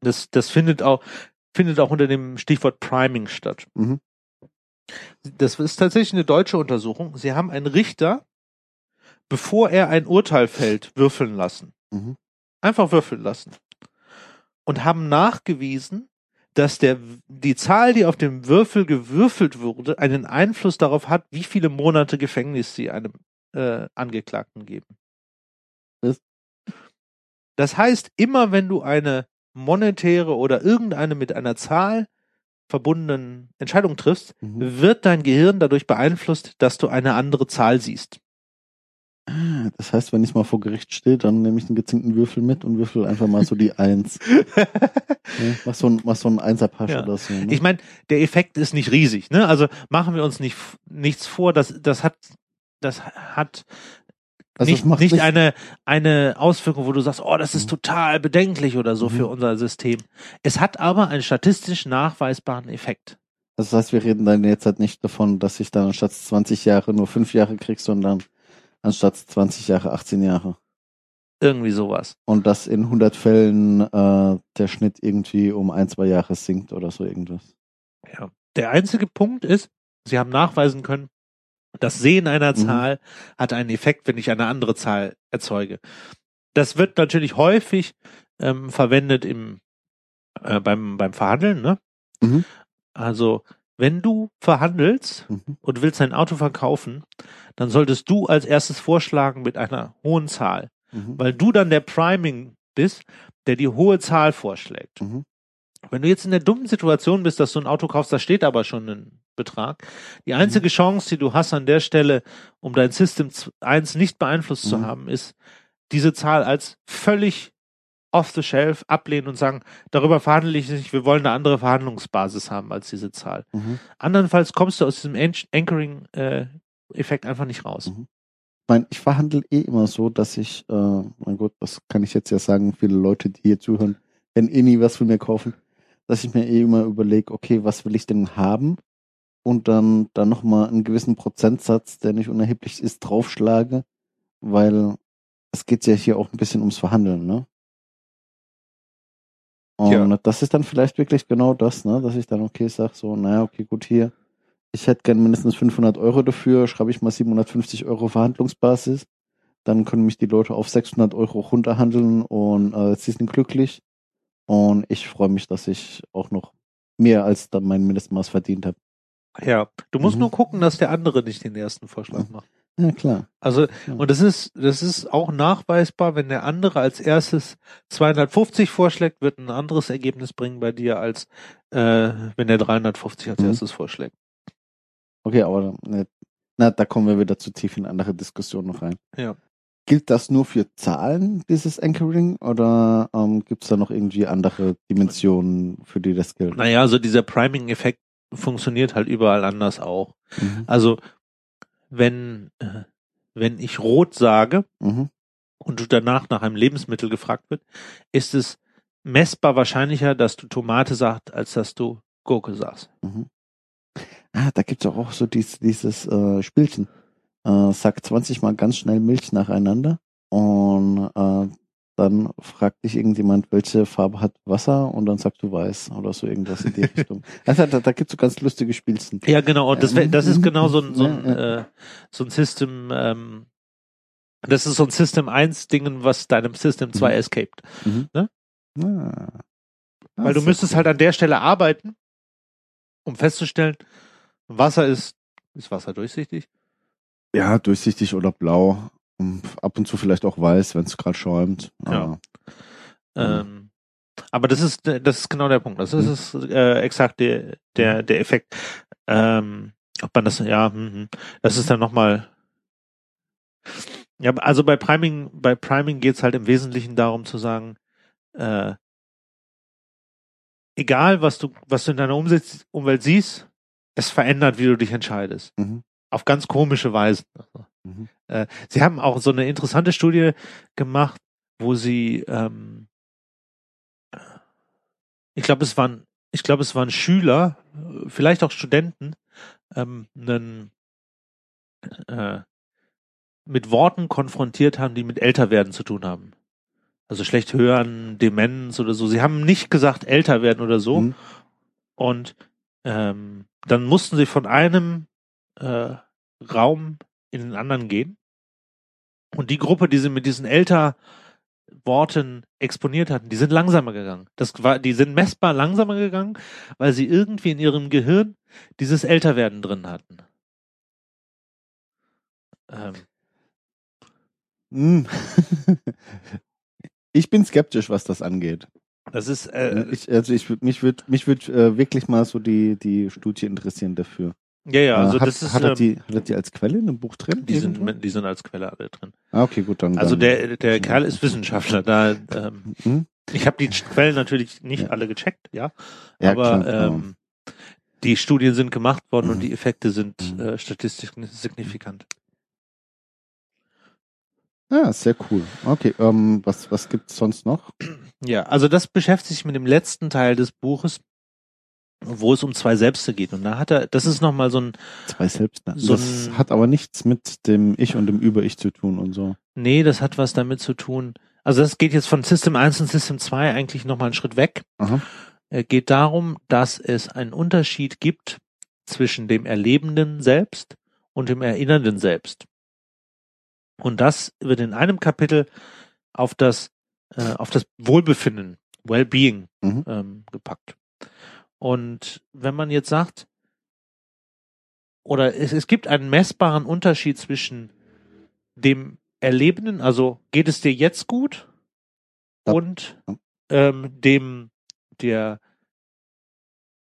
Das, das findet auch, findet auch unter dem Stichwort Priming statt. Mhm. Das ist tatsächlich eine deutsche Untersuchung. Sie haben einen Richter, bevor er ein Urteil fällt, würfeln lassen. Mhm. Einfach würfeln lassen. Und haben nachgewiesen, dass der, die Zahl, die auf dem Würfel gewürfelt wurde, einen Einfluss darauf hat, wie viele Monate Gefängnis sie einem äh, Angeklagten geben. Das- heißt, immer wenn du eine monetäre oder irgendeine mit einer Zahl verbundenen Entscheidung triffst, Mhm. wird dein Gehirn dadurch beeinflusst, dass du eine andere Zahl siehst. Das heißt, wenn ich mal vor Gericht stehe, dann nehme ich einen gezinkten Würfel mit und würfel einfach mal so die Eins. Ne? Mach so ein, mach so einen Einserpasch Ja. oder so. Ne? Ich meine, der Effekt ist nicht riesig, ne? Also machen wir uns nicht nichts vor, das das hat das hat Also nicht, nicht nicht- eine eine Auswirkung, wo du sagst, oh, das ist Mhm. total bedenklich oder so Mhm. für unser System. Es hat aber einen statistisch nachweisbaren Effekt. Das heißt, wir reden dann jetzt halt nicht davon, dass ich dann anstatt 20 Jahre nur 5 Jahre krieg, sondern anstatt 20 Jahre 18 Jahre. Irgendwie sowas. Und dass in 100 Fällen äh, der Schnitt irgendwie um ein, zwei Jahre sinkt oder so irgendwas. Ja. Der einzige Punkt ist, sie haben nachweisen können, das Sehen einer Mhm. Zahl hat einen Effekt, wenn ich eine andere Zahl erzeuge. Das wird natürlich häufig ähm, verwendet im äh, beim beim Verhandeln, ne? Mhm. Also wenn du verhandelst Mhm. und willst ein Auto verkaufen, dann solltest du als erstes vorschlagen mit einer hohen Zahl, Mhm. weil du dann der Priming bist, der die hohe Zahl vorschlägt. Mhm. Wenn du jetzt in der dummen Situation bist, dass du ein Auto kaufst, da steht aber schon ein Betrag. Die Mhm. einzige Chance, die du hast an der Stelle, um dein System 1 nicht beeinflusst zu Mhm. haben, ist, diese Zahl als völlig off the shelf ablehnen und sagen, darüber verhandle ich nicht, wir wollen eine andere Verhandlungsbasis haben als diese Zahl. Mhm. Andernfalls kommst du aus diesem An- Anchoring-Effekt einfach nicht raus. Mhm. Ich meine, ich verhandle eh immer so, dass ich, äh, mein Gott, das kann ich jetzt ja sagen, viele Leute, die hier zuhören, werden eh nie was von mir kaufen, dass ich mir eh immer überlege, okay, was will ich denn haben? Und dann, dann nochmal einen gewissen Prozentsatz, der nicht unerheblich ist, draufschlage, weil es geht ja hier auch ein bisschen ums Verhandeln, ne? Und Ja. das ist dann vielleicht wirklich genau das, ne, dass ich dann okay sag, so, naja, okay, gut, hier, ich hätte gern mindestens 500 Euro dafür, schreibe ich mal 750 Euro Verhandlungsbasis, dann können mich die Leute auf 600 Euro runterhandeln und äh, sie sind glücklich und ich freue mich, dass ich auch noch mehr als dann mein Mindestmaß verdient habe. Ja, du musst Mhm. nur gucken, dass der andere nicht den ersten Vorschlag macht. Ja, klar. Also, Ja. und das ist, das ist auch nachweisbar, wenn der andere als erstes 250 vorschlägt, wird ein anderes Ergebnis bringen bei dir, als äh, wenn der 350 als Mhm. erstes vorschlägt. Okay, aber ne, na, da kommen wir wieder zu tief in andere Diskussionen noch rein. Ja. Gilt das nur für Zahlen, dieses Anchoring, oder ähm, gibt es da noch irgendwie andere Dimensionen, für die das gilt? Naja, also dieser Priming-Effekt funktioniert halt überall anders auch. Mhm. Also, wenn, äh, wenn ich rot sage Mhm. und du danach nach einem Lebensmittel gefragt wird, ist es messbar wahrscheinlicher, dass du Tomate sagst, als dass du Gurke sagst. Mhm. Ah, da gibt's auch, auch so dies, dieses äh, Spielchen. Äh, sag 20 Mal ganz schnell Milch nacheinander und äh, dann fragt dich irgendjemand, welche Farbe hat Wasser und dann sagst du weiß oder so irgendwas in die Richtung. Also da, da gibt's so ganz lustige Spielchen. Ja, genau. Und das, wär- das ist genau so ein, so ein, äh, so ein System, ähm, das ist so ein System 1 Dingen, was deinem System 2 Mhm. escaped. Mhm. Ne? Ah. Ah, Weil du müsstest cool. halt an der Stelle arbeiten, um festzustellen, Wasser ist, ist Wasser durchsichtig? Ja, durchsichtig oder blau. Ab und zu vielleicht auch weiß, wenn es gerade schäumt. Ja. Ah, Ähm, aber das ist, das ist genau der Punkt. Das Mhm. ist äh, exakt der, der, der Effekt. Ähm, ob man das, ja, hm, hm. das ist dann nochmal. Ja, also bei Priming, bei Priming geht's halt im Wesentlichen darum zu sagen, äh, egal was du, was du in deiner Umwelt siehst, es verändert, wie du dich entscheidest. Mhm. Auf ganz komische Weisen. Mhm. Äh, sie haben auch so eine interessante Studie gemacht, wo sie, ähm, ich glaube, es waren, ich glaube, es waren Schüler, äh, vielleicht auch Studenten, ähm, einen, äh, mit Worten konfrontiert haben, die mit Älterwerden zu tun haben. Also schlecht hören, Demenz oder so. Sie haben nicht gesagt älter werden oder so. Mhm. Und ähm, dann mussten sie von einem äh, Raum in den anderen gehen. Und die Gruppe, die sie mit diesen älter Worten exponiert hatten, die sind langsamer gegangen. Das war, die sind messbar langsamer gegangen, weil sie irgendwie in ihrem Gehirn dieses Älterwerden drin hatten. Ähm, Mhm. ich bin skeptisch, was das angeht. das ist, äh, ich, also ich mich würde mich würd, äh, wirklich mal so die, die Studie interessieren dafür. Ja, ja, also äh, hat, das ist, hat, er ähm, die, hat er die als Quelle in einem Buch drin? die irgendwo? sind, die sind als Quelle alle drin. Ah, okay, gut, dann. Also dann, der, der Kerl ist Wissenschaftler, da, ähm, Hm? ich habe die Quellen natürlich nicht Ja. alle gecheckt, ja, Ja, aber klar, ähm, die Studien sind gemacht worden und Mhm. die Effekte sind Mhm. äh, statistisch signifikant. Ja, sehr cool. Okay, ähm, was, was gibt's sonst noch? Ja, also das beschäftigt sich mit dem letzten Teil des Buches, wo es um zwei Selbste geht. Und da hat er, das ist nochmal so ein, Zwei selbst. So das ein- hat aber nichts mit dem Ich und dem Über-Ich zu tun und so. nee, das hat was damit zu tun. Also das geht jetzt von System 1 und System 2 eigentlich nochmal einen Schritt weg. Aha. Es geht darum, dass es einen Unterschied gibt zwischen dem erlebenden Selbst und dem erinnernden Selbst. Und das wird in einem Kapitel auf das, äh, auf das Wohlbefinden, Wellbeing Mhm. ähm, gepackt. Und wenn man jetzt sagt, oder es, es gibt einen messbaren Unterschied zwischen dem Erlebenden, also geht es dir jetzt gut, und ähm, dem, der,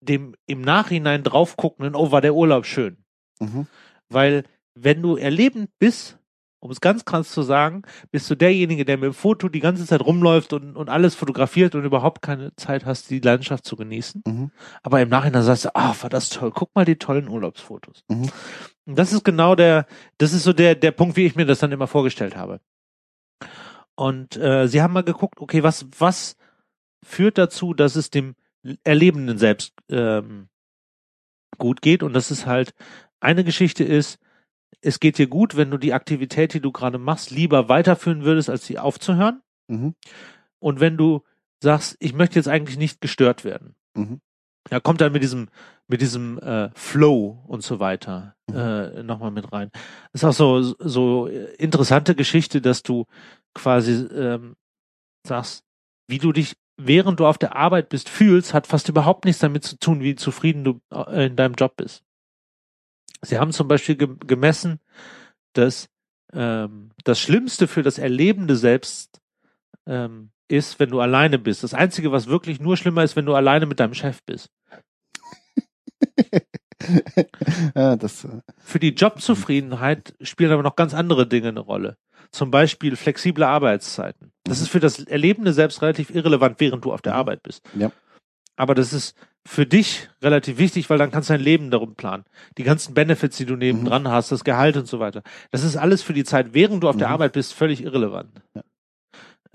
dem im Nachhinein drauf guckenden, oh, war der Urlaub schön. Mhm. Weil wenn du erlebend bist, um es ganz krass zu sagen, bist du derjenige, der mit dem Foto die ganze Zeit rumläuft und, und alles fotografiert und überhaupt keine Zeit hast, die Landschaft zu genießen. Mhm. Aber im Nachhinein sagst du, ah, war das toll, guck mal die tollen Urlaubsfotos. Mhm. Und das ist genau der, das ist so der, der Punkt, wie ich mir das dann immer vorgestellt habe. Und äh, sie haben mal geguckt, okay, was, was führt dazu, dass es dem Erlebenden selbst ähm, gut geht? Und das ist halt, eine Geschichte ist, es geht dir gut, wenn du die Aktivität, die du gerade machst, lieber weiterführen würdest, als sie aufzuhören. Mhm. Und wenn du sagst, ich möchte jetzt eigentlich nicht gestört werden, Mhm. ja, kommt dann mit diesem, mit diesem äh, Flow und so weiter Mhm. äh, nochmal mit rein. ist auch so, so interessante Geschichte, dass du quasi ähm, sagst, wie du dich, während du auf der Arbeit bist, fühlst, hat fast überhaupt nichts damit zu tun, wie zufrieden du äh, in deinem Job bist. Sie haben zum Beispiel ge gemessen, dass ähm, das Schlimmste für das erlebende Selbst ähm, ist, wenn du alleine bist. Das Einzige, was wirklich nur schlimmer ist, wenn du alleine mit deinem Chef bist. ja, das, äh, Für die Jobzufriedenheit spielen aber noch ganz andere Dinge eine Rolle. Zum Beispiel flexible Arbeitszeiten. Das Mhm. ist für das Erlebende selbst relativ irrelevant, während du auf der Mhm. Arbeit bist. Ja. Aber das ist für dich relativ wichtig, weil dann kannst du dein Leben darum planen. Die ganzen Benefits, die du nebendran hast, das Gehalt und so weiter. Das ist alles für die Zeit, während du auf der Mhm. Arbeit bist, völlig irrelevant. Ja.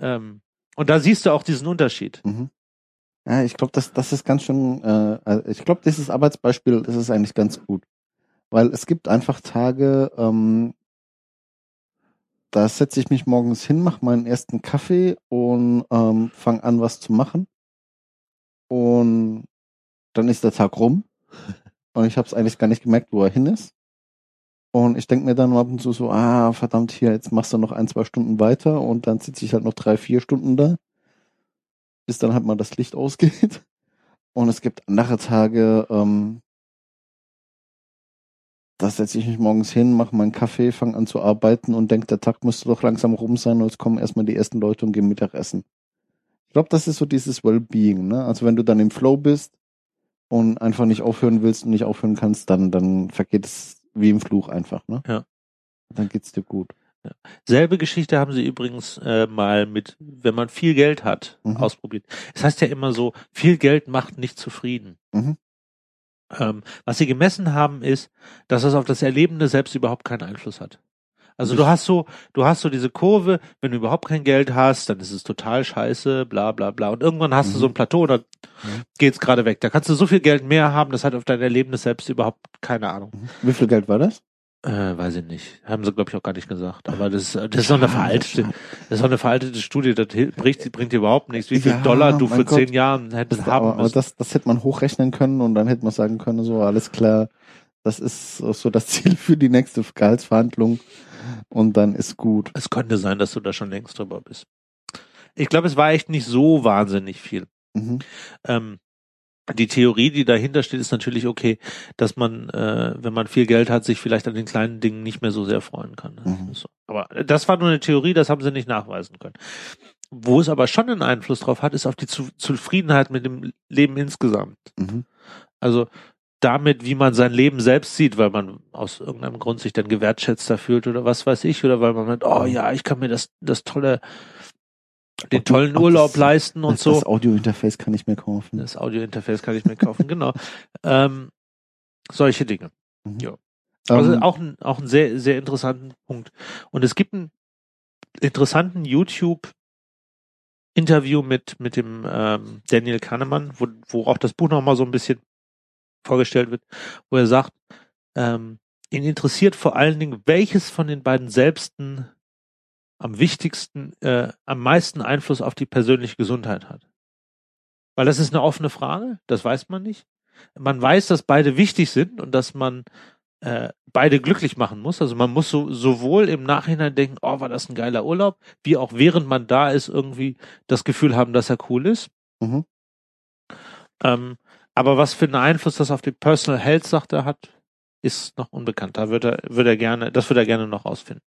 Ähm, und da siehst du auch diesen Unterschied. mhm. ja, ich glaube, das, das ist ganz schön, äh, also ich glaube, dieses Arbeitsbeispiel, das ist eigentlich ganz gut. Weil es gibt einfach Tage, ähm, da setze ich mich morgens hin, mache meinen ersten Kaffee und ähm, fange an, was zu machen. Und dann ist der Tag rum. Und ich habe es eigentlich gar nicht gemerkt, wo er hin ist. Und ich denke mir dann ab und zu so, ah, verdammt, hier, jetzt machst du noch ein, zwei Stunden weiter und dann sitze ich halt noch drei, vier Stunden da, bis dann halt mal das Licht ausgeht. Und es gibt andere Tage, ähm, da setze ich mich morgens hin, mache meinen Kaffee, fange an zu arbeiten und denke, der Tag müsste doch langsam rum sein und es kommen erstmal die ersten Leute und gehen Mittagessen. Ich glaube, das ist so dieses Wellbeing, ne? Also wenn du dann im Flow bist und einfach nicht aufhören willst und nicht aufhören kannst, dann, dann vergeht es wie im Fluch einfach, ne? Ja. Dann geht's dir gut. Selbe Geschichte haben sie übrigens äh, mal mit, wenn man viel Geld hat, Mhm. ausprobiert. Es heißt ja immer so, viel Geld macht nicht zufrieden. Mhm. Ähm, was sie gemessen haben, ist, dass es auf das Erlebende selbst überhaupt keinen Einfluss hat. Also du hast so, du hast so diese Kurve, wenn du überhaupt kein Geld hast, dann ist es total scheiße, bla bla bla. Und irgendwann hast du Mhm. so ein Plateau, da Mhm. geht's gerade weg. Da kannst du so viel Geld mehr haben, das hat auf dein Erlebnis selbst überhaupt keine Ahnung. Mhm. Wie viel Geld war das? Äh, weiß ich nicht. Haben sie, glaube ich, auch gar nicht gesagt. Aber das, das ist doch eine veraltete, das ist doch eine veraltete Studie, das bringt, bringt dir überhaupt nichts. Wie viel Ja, Dollar du für Gott. zehn Jahren hättest Das, haben aber, aber müssen. das, das hätte man hochrechnen können und dann hätte man sagen können, so alles klar, das ist so das Ziel für die nächste Gehaltsverhandlung und dann ist gut. Es könnte sein, dass du da schon längst drüber bist. Ich glaube, es war echt nicht so wahnsinnig viel. Mhm. Ähm, die Theorie, die dahinter steht, ist natürlich okay, dass man, äh, wenn man viel Geld hat, sich vielleicht an den kleinen Dingen nicht mehr so sehr freuen kann. Das Mhm. so. Aber das war nur eine Theorie, das haben sie nicht nachweisen können. Wo es aber schon einen Einfluss drauf hat, ist auf die Zu Zufriedenheit mit dem Leben insgesamt. Mhm. Also damit, wie man sein Leben selbst sieht, weil man aus irgendeinem Grund sich dann gewertschätzter fühlt oder was weiß ich, oder weil man meint, oh ja, ich kann mir das, das tolle, den tollen auch Urlaub das- leisten und das, so. Das Audiointerface kann ich mir kaufen. Das Audiointerface kann ich mir kaufen, genau. Ähm, solche Dinge. Mhm. ja. Also Ähm, auch ein, auch ein sehr, sehr interessanten Punkt. Und es gibt einen interessanten YouTube-Interview mit, mit dem ähm, Daniel Kahnemann, wo, wo auch das Buch nochmal so ein bisschen vorgestellt wird, wo er sagt, ähm, ihn interessiert vor allen Dingen, welches von den beiden Selbsten am wichtigsten, äh, am meisten Einfluss auf die persönliche Gesundheit hat. Weil das ist eine offene Frage, das weiß man nicht. Man weiß, dass beide wichtig sind und dass man äh, beide glücklich machen muss. Also man muss so, sowohl im Nachhinein denken, oh, war das ein geiler Urlaub, wie auch während man da ist, irgendwie das Gefühl haben, dass er cool ist. Mhm. Ähm, aber was für einen Einfluss das auf die Personal Health, sagt er, hat, ist noch unbekannt. Da wird er, wird er gerne, das wird er gerne noch rausfinden.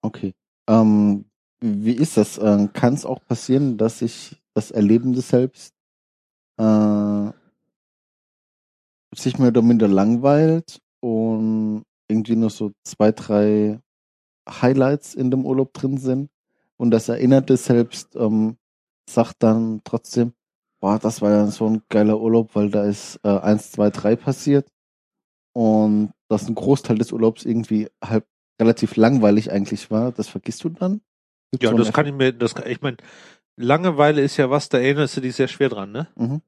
Okay. Ähm, wie ist das? Ähm, Kann es auch passieren, dass sich das Erlebende selbst äh, sich mehr oder minder langweilt und irgendwie nur so zwei, drei Highlights in dem Urlaub drin sind und das Erinnerte selbst ähm, sagt dann trotzdem, boah, das war ja so ein geiler Urlaub, weil da ist äh, eins, zwei, drei passiert und dass ein Großteil des Urlaubs irgendwie halt relativ langweilig eigentlich war, das vergisst du dann? Gibt's Ja, das kann ich mir, das kann, ich meine, Langeweile ist ja was, da erinnerst du dich sehr schwer dran, ne? Mhm.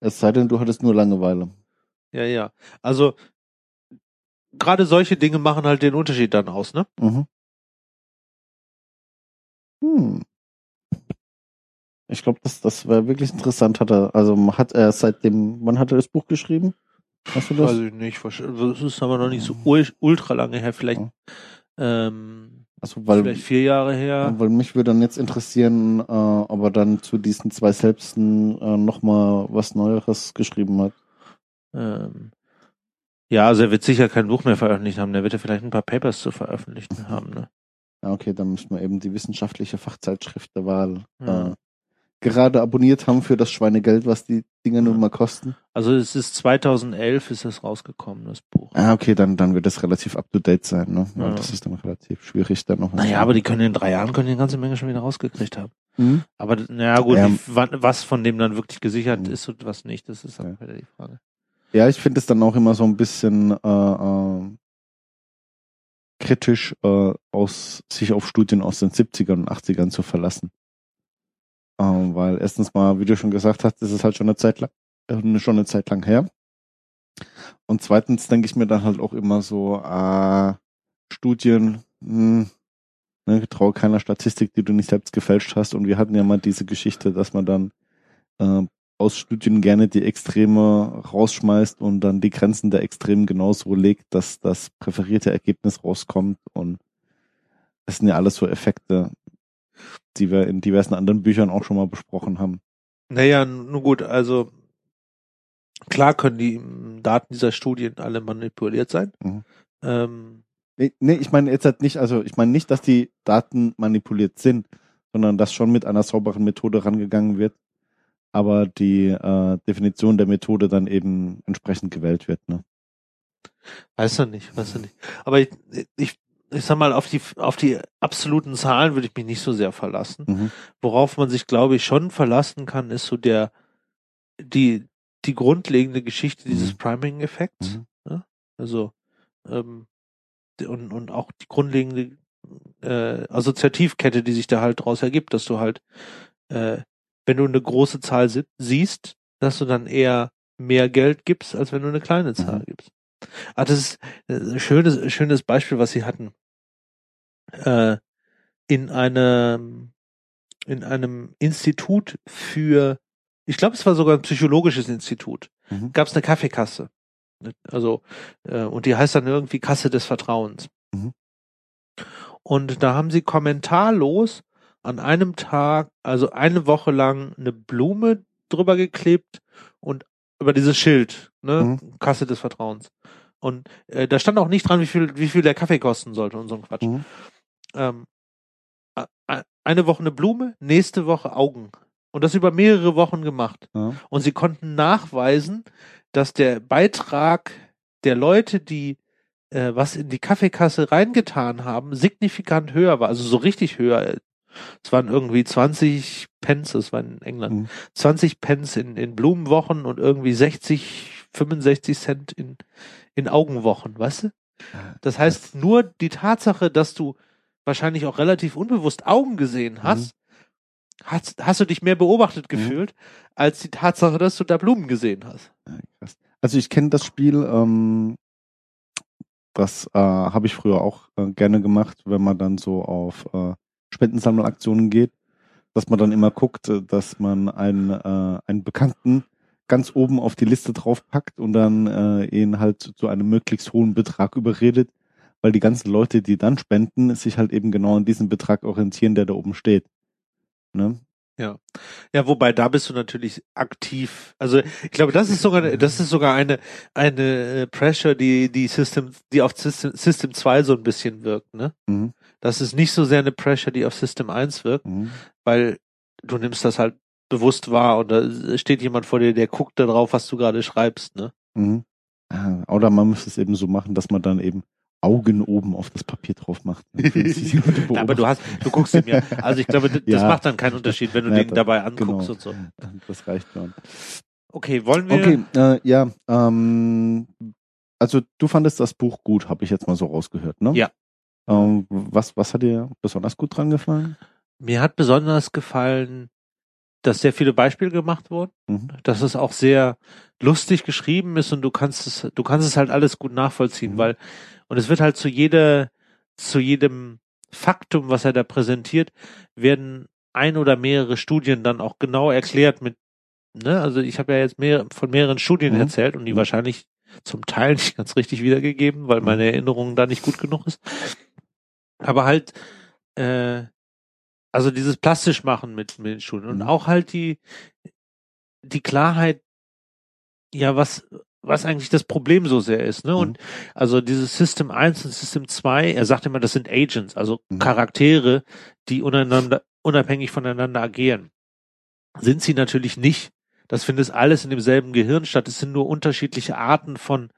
Es sei denn, du hattest nur Langeweile. Ja, ja. Also, gerade solche Dinge machen halt den Unterschied dann aus, ne? Mhm. Hm. Ich glaube, das, das wäre wirklich interessant. Hat er, also hat er seitdem, wann hat er das Buch geschrieben? Hast du das? Weiß ich nicht. Das ist aber noch nicht so ul- ultra lange her. Vielleicht, Ja. ähm, Also, weil, vielleicht vier Jahre her. weil mich würde dann jetzt interessieren, äh, ob er dann zu diesen zwei Selbsten äh, nochmal was Neueres geschrieben hat. Ähm, Ja, also er wird sicher kein Buch mehr veröffentlicht haben, der wird ja vielleicht ein paar Papers zu veröffentlichen haben, ne? Ja, okay, dann müssen wir eben die wissenschaftliche Fachzeitschrift der Wahl Ja. äh, gerade abonniert haben für das Schweinegeld, was die Dinger nun mal kosten. Also es ist 2011 ist es rausgekommen, das Buch. Ah, okay, dann, dann wird das relativ up to date sein, ne? Ja. Ja. Das ist dann relativ schwierig, dann noch. Naja, aber die können in drei Jahren können die eine ganze Menge schon wieder rausgekriegt haben. Hm? Aber naja gut, wie, wann, was von dem dann wirklich gesichert Mhm. ist und was nicht, das ist dann Ja. wieder die Frage. Ja, ich finde es dann auch immer so ein bisschen äh, äh, kritisch, äh, aus, sich auf Studien aus den 70ern und 80ern zu verlassen. Ähm, weil erstens mal, wie du schon gesagt hast, ist es halt schon eine Zeit lang, äh, schon eine Zeit lang her. Und zweitens denke ich mir dann halt auch immer so, äh, Studien, hm, ne, traue keiner Statistik, die du nicht selbst gefälscht hast. Und wir hatten ja mal diese Geschichte, dass man dann äh, aus Studien gerne die Extreme rausschmeißt und dann die Grenzen der Extremen genauso legt, dass das präferierte Ergebnis rauskommt. Und das sind ja alles so Effekte, die wir in diversen anderen Büchern auch schon mal besprochen haben. Naja, nun gut, also klar können die ähm, Daten dieser Studien alle manipuliert sein. Mhm. Ähm, Nee, nee, ich meine jetzt halt nicht, also ich meine nicht, dass die Daten manipuliert sind, sondern dass schon mit einer sauberen Methode rangegangen wird, aber die äh, Definition der Methode dann eben entsprechend gewählt wird. Ne? Weiß er nicht, weiß er nicht. Aber ich, ich, ich sag mal, auf die, auf die absoluten Zahlen würde ich mich nicht so sehr verlassen. Mhm. Worauf man sich, glaube ich, schon verlassen kann, ist so der, die, die grundlegende Geschichte dieses Mhm. Priming-Effekts. Mhm. Ne? Also, ähm, und, und auch die grundlegende äh, Assoziativkette, die sich da halt daraus ergibt, dass du halt, äh, wenn du eine große Zahl si siehst, dass du dann eher mehr Geld gibst, als wenn du eine kleine Zahl Mhm. gibst. Ah, das ist ein schönes, schönes Beispiel, was sie hatten. Äh, in einem, in einem Institut für, ich glaube, es war sogar ein psychologisches Institut, Mhm. gab es eine Kaffeekasse. Also, äh, und die heißt dann irgendwie Kasse des Vertrauens. Mhm. Und da haben sie kommentarlos an einem Tag, also eine Woche lang, eine Blume drüber geklebt und über dieses Schild, ne, Mhm. Kasse des Vertrauens. Und äh, da stand auch nicht dran, wie viel, wie viel der Kaffee kosten sollte und so ein Quatsch. Mhm. Ähm, eine Woche eine Blume, nächste Woche Augen. Und das über mehrere Wochen gemacht. Ja. Und sie konnten nachweisen, dass der Beitrag der Leute, die äh, was in die Kaffeekasse reingetan haben, signifikant höher war. Also so richtig höher. Es waren irgendwie 20 Pence, das war in England, Mhm. 20 Pence in, in Blumenwochen und irgendwie 60, 65 Cent in, in Augenwochen, weißt du? Das heißt, nur die Tatsache, dass du wahrscheinlich auch relativ unbewusst Augen gesehen hast, hast, hast du dich mehr beobachtet Mhm. gefühlt, als die Tatsache, dass du da Blumen gesehen hast. Also ich kenne das Spiel, ähm, das äh, habe ich früher auch äh, gerne gemacht, wenn man dann so auf äh, Spendensammelaktionen geht, dass man dann immer guckt, äh, dass man einen, äh, einen Bekannten ganz oben auf die Liste draufpackt und dann äh, ihn halt zu einem möglichst hohen Betrag überredet, weil die ganzen Leute, die dann spenden, sich halt eben genau an diesem Betrag orientieren, der da oben steht. Ne? Ja, wobei da bist du natürlich aktiv. Also ich glaube, das ist sogar, das ist sogar eine eine äh, Pressure, die die System, die auf System, System 2 so ein bisschen wirkt. Ne, Mhm. das ist nicht so sehr eine Pressure, die auf System 1 wirkt, Mhm. weil du nimmst das halt bewusst wahr und da steht jemand vor dir, der guckt da drauf, was du gerade schreibst. Ne, Mhm. Ah, Oder man müsste es eben so machen, dass man dann eben Augen oben auf das Papier drauf macht. ne, Ja, aber du hast, du guckst ihm ja. Also ich glaube, das Ja. macht dann keinen Unterschied, wenn du Ja, den da- dabei anguckst genau. und so. Das reicht schon. Okay, wollen wir? Okay, äh, ja, ähm, also du fandest das Buch gut, habe ich jetzt mal so rausgehört, ne? Ja. Ähm, was, was hat dir besonders gut dran gefallen? Mir hat besonders gefallen, dass sehr viele Beispiele gemacht wurden. Mhm. dass es auch sehr lustig geschrieben ist und du kannst es, du kannst es halt alles gut nachvollziehen, Mhm. weil, und es wird halt zu jeder, zu jedem Faktum, was er da präsentiert, werden ein oder mehrere Studien dann auch genau erklärt mit, ne, also ich habe ja jetzt mehr, von mehreren Studien Mhm. erzählt und die Mhm. wahrscheinlich zum Teil nicht ganz richtig wiedergegeben, weil Mhm. meine Erinnerung da nicht gut genug ist. Aber halt, äh, also dieses plastisch machen mit, mit den Studien und Mhm. auch halt die, die Klarheit, ja, was, was eigentlich das Problem so sehr ist, ne? Mhm. Und also dieses System 1 und System 2, er sagt immer, das sind Agents, also Mhm. Charaktere, die untereinander, unabhängig voneinander agieren. Sind sie natürlich nicht. Das findet alles in demselben Gehirn statt. Es sind nur unterschiedliche Arten von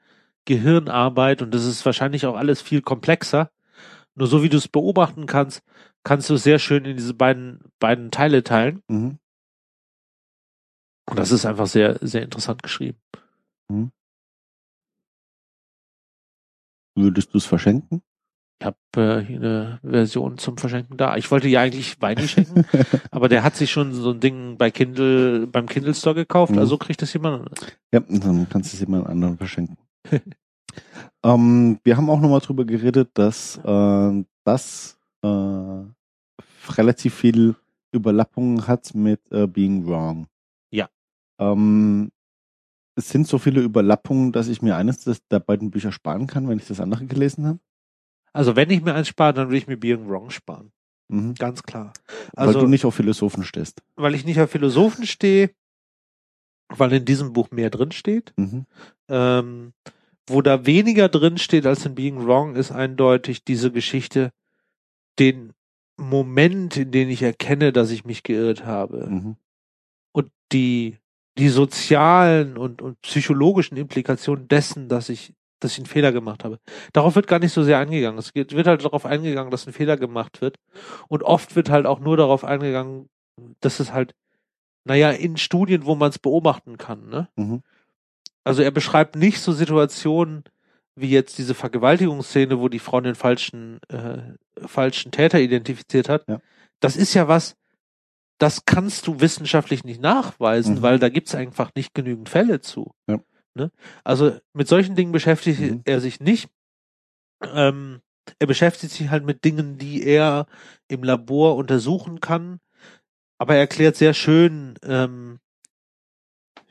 Gehirnarbeit und das ist wahrscheinlich auch alles viel komplexer. Nur so wie du es beobachten kannst, kannst du es sehr schön in diese beiden, beiden Teile teilen. Mhm. Und das ist einfach sehr, sehr interessant geschrieben. Würdest du es verschenken? Ich habe äh, hier eine Version zum Verschenken da. Ich wollte ja eigentlich Weini schenken, aber der hat sich schon so ein Ding bei Kindle, beim Kindle Store gekauft, Mhm. also kriegt das jemand. Ja, dann kannst du es jemand anderen verschenken. ähm, wir haben auch nochmal drüber geredet, dass äh, das äh, relativ viel Überlappungen hat mit äh, Being Wrong. Ja. Ähm, es sind so viele Überlappungen, dass ich mir eines der beiden Bücher sparen kann, wenn ich das andere gelesen habe. Also wenn ich mir eins spare, dann will ich mir Being Wrong sparen. Mhm. Ganz klar. Weil Also du nicht auf Philosophen stehst. weil ich nicht auf Philosophen stehe, weil in diesem Buch mehr drin steht. Mhm. Ähm, wo da weniger drin steht als in Being Wrong, ist eindeutig diese Geschichte, den Moment, in dem ich erkenne, dass ich mich geirrt habe. Mhm. und die, die sozialen und, und psychologischen Implikationen dessen, dass ich, dass ich einen Fehler gemacht habe. Darauf wird gar nicht so sehr eingegangen. Es wird halt darauf eingegangen, dass ein Fehler gemacht wird. Und oft wird halt auch nur darauf eingegangen, dass es halt, naja, in Studien, wo man es beobachten kann, ne? Mhm. Also er beschreibt nicht so Situationen wie jetzt diese Vergewaltigungsszene, wo die Frau den falschen, äh, falschen Täter identifiziert hat. Ja. Das ist ja was, das kannst du wissenschaftlich nicht nachweisen, Mhm. weil da gibt's einfach nicht genügend Fälle zu. Ja. Ne? Also mit solchen Dingen beschäftigt Mhm. er sich nicht. Ähm, er beschäftigt sich halt mit Dingen, die er im Labor untersuchen kann. Aber er erklärt sehr schön, ähm,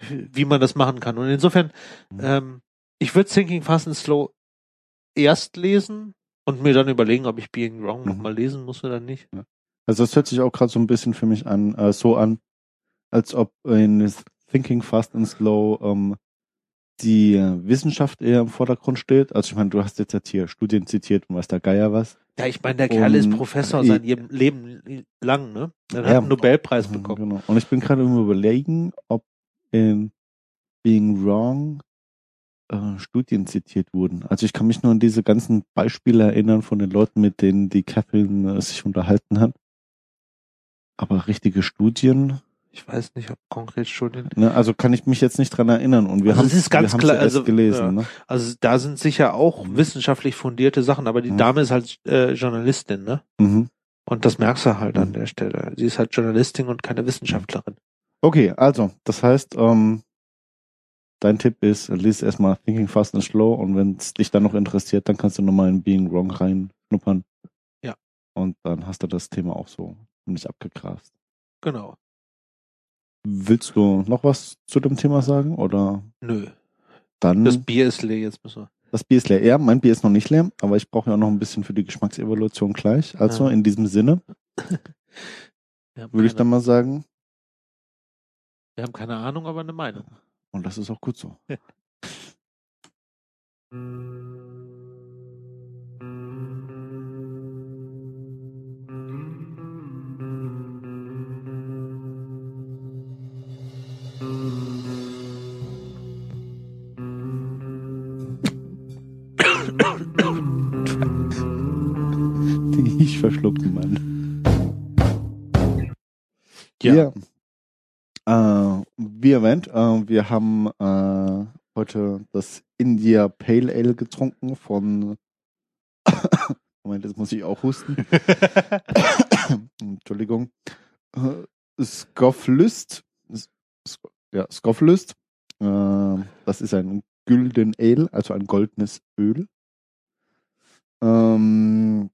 wie man das machen kann. Und insofern, Mhm. ähm, ich würde Thinking Fast and Slow erst lesen und mir dann überlegen, ob ich Being Wrong Mhm. nochmal lesen muss oder nicht. Also das hört sich auch gerade so ein bisschen für mich an, äh, so an, als ob in Thinking Fast and Slow ähm, die äh, Wissenschaft eher im Vordergrund steht. Also ich meine, du hast jetzt halt hier Studien zitiert und weiß der Geier was. Ja, ich meine, der Kerl ist Und- Professor äh, sein Leben- Leben lang, ne? Er hat Ja. einen Nobelpreis bekommen. Genau. Und ich bin gerade Überlegen, ob in Being Wrong äh, Studien zitiert wurden. Also ich kann mich nur an diese ganzen Beispiele erinnern von den Leuten, mit denen die Catherine äh, sich unterhalten hat. Aber richtige Studien, Ich weiß nicht, ob konkret Studien. ne, also kann ich mich jetzt nicht dran erinnern. Und wir Also haben es ist ganz klar, also, gelesen. ja. Ne? Also da sind sicher auch Mhm. wissenschaftlich fundierte Sachen, aber die Mhm. Dame ist halt äh, Journalistin, ne? Mhm. Und das merkst du halt an Mhm. der Stelle. Sie ist halt Journalistin und keine Wissenschaftlerin. Okay, also, das heißt, ähm, dein Tipp ist, lies erstmal Thinking Fast and Slow und wenn es dich dann noch interessiert, dann kannst du nochmal in Being Wrong reinschnuppern. Ja. Und dann hast du das Thema auch so nicht abgegrast. Genau. Willst du noch was zu dem Thema sagen? Oder Nö. dann Das Bier ist leer, jetzt müssen wir. das Bier ist leer. Ja, mein Bier ist noch nicht leer, aber ich brauche ja auch noch ein bisschen für die Geschmacksevolution gleich. Also Ja. in diesem Sinne würde ich dann mal sagen, wir haben keine Ahnung, aber eine Meinung. Und das ist auch gut so. Ich verschluckten Mann. Ja. Ja. Wie erwähnt, äh, wir haben äh, heute das India Pale Ale getrunken von Moment, jetzt muss ich auch husten. Entschuldigung. Äh, Ja, Scofflist. Äh, das ist ein Gülden Ale, also ein goldenes Öl. Ähm,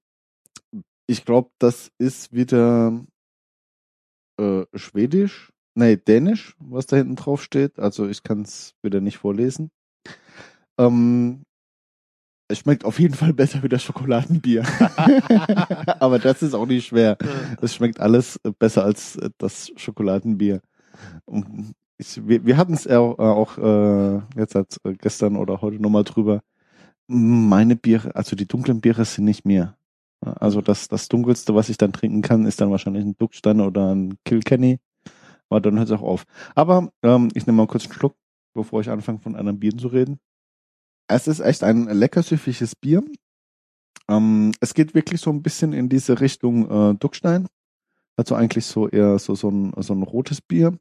ich glaube, das ist wieder äh, Schwedisch, nee, Dänisch, was da hinten drauf steht. Also ich kann es wieder nicht vorlesen. Ähm, es schmeckt auf jeden Fall besser wie das Schokoladenbier. Aber das ist auch nicht schwer. Es schmeckt alles äh, besser als äh, das Schokoladenbier. Ich, wir, wir hatten es auch, auch äh, jetzt als, äh, gestern oder heute nochmal drüber. Meine Biere, also die dunklen Biere sind nicht mehr. Also das, das dunkelste, was ich dann trinken kann, ist dann wahrscheinlich ein Duckstein oder ein Kilkenny. Aber dann hört es auch auf. Aber ähm, ich nehme mal kurz einen Schluck, bevor ich anfange von anderen Bieren zu reden. Es ist echt ein lecker süffiges Bier. Ähm, es geht wirklich so ein bisschen in diese Richtung äh, Duckstein. Also eigentlich so eher so, so, ein, so ein rotes Bier.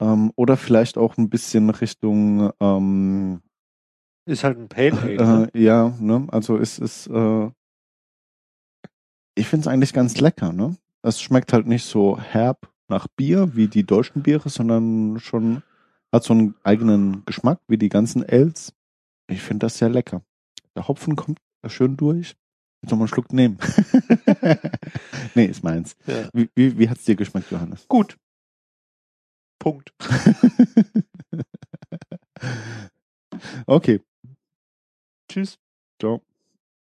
Ähm, oder vielleicht auch ein bisschen Richtung ähm, ist halt ein Pale Ale. Äh, ja, ne? Also es ist äh, ich finde es eigentlich ganz lecker, ne? Es schmeckt halt nicht so herb nach Bier wie die deutschen Biere, sondern schon hat so einen eigenen Geschmack wie die ganzen Ales. Ich finde das sehr lecker. Der Hopfen kommt schön durch. Jetzt noch mal einen Schluck nehmen. nee, ist meins. Ja. Wie, wie, wie hat es dir geschmeckt, Johannes? Gut. Punkt. okay. Tschüss. Ciao.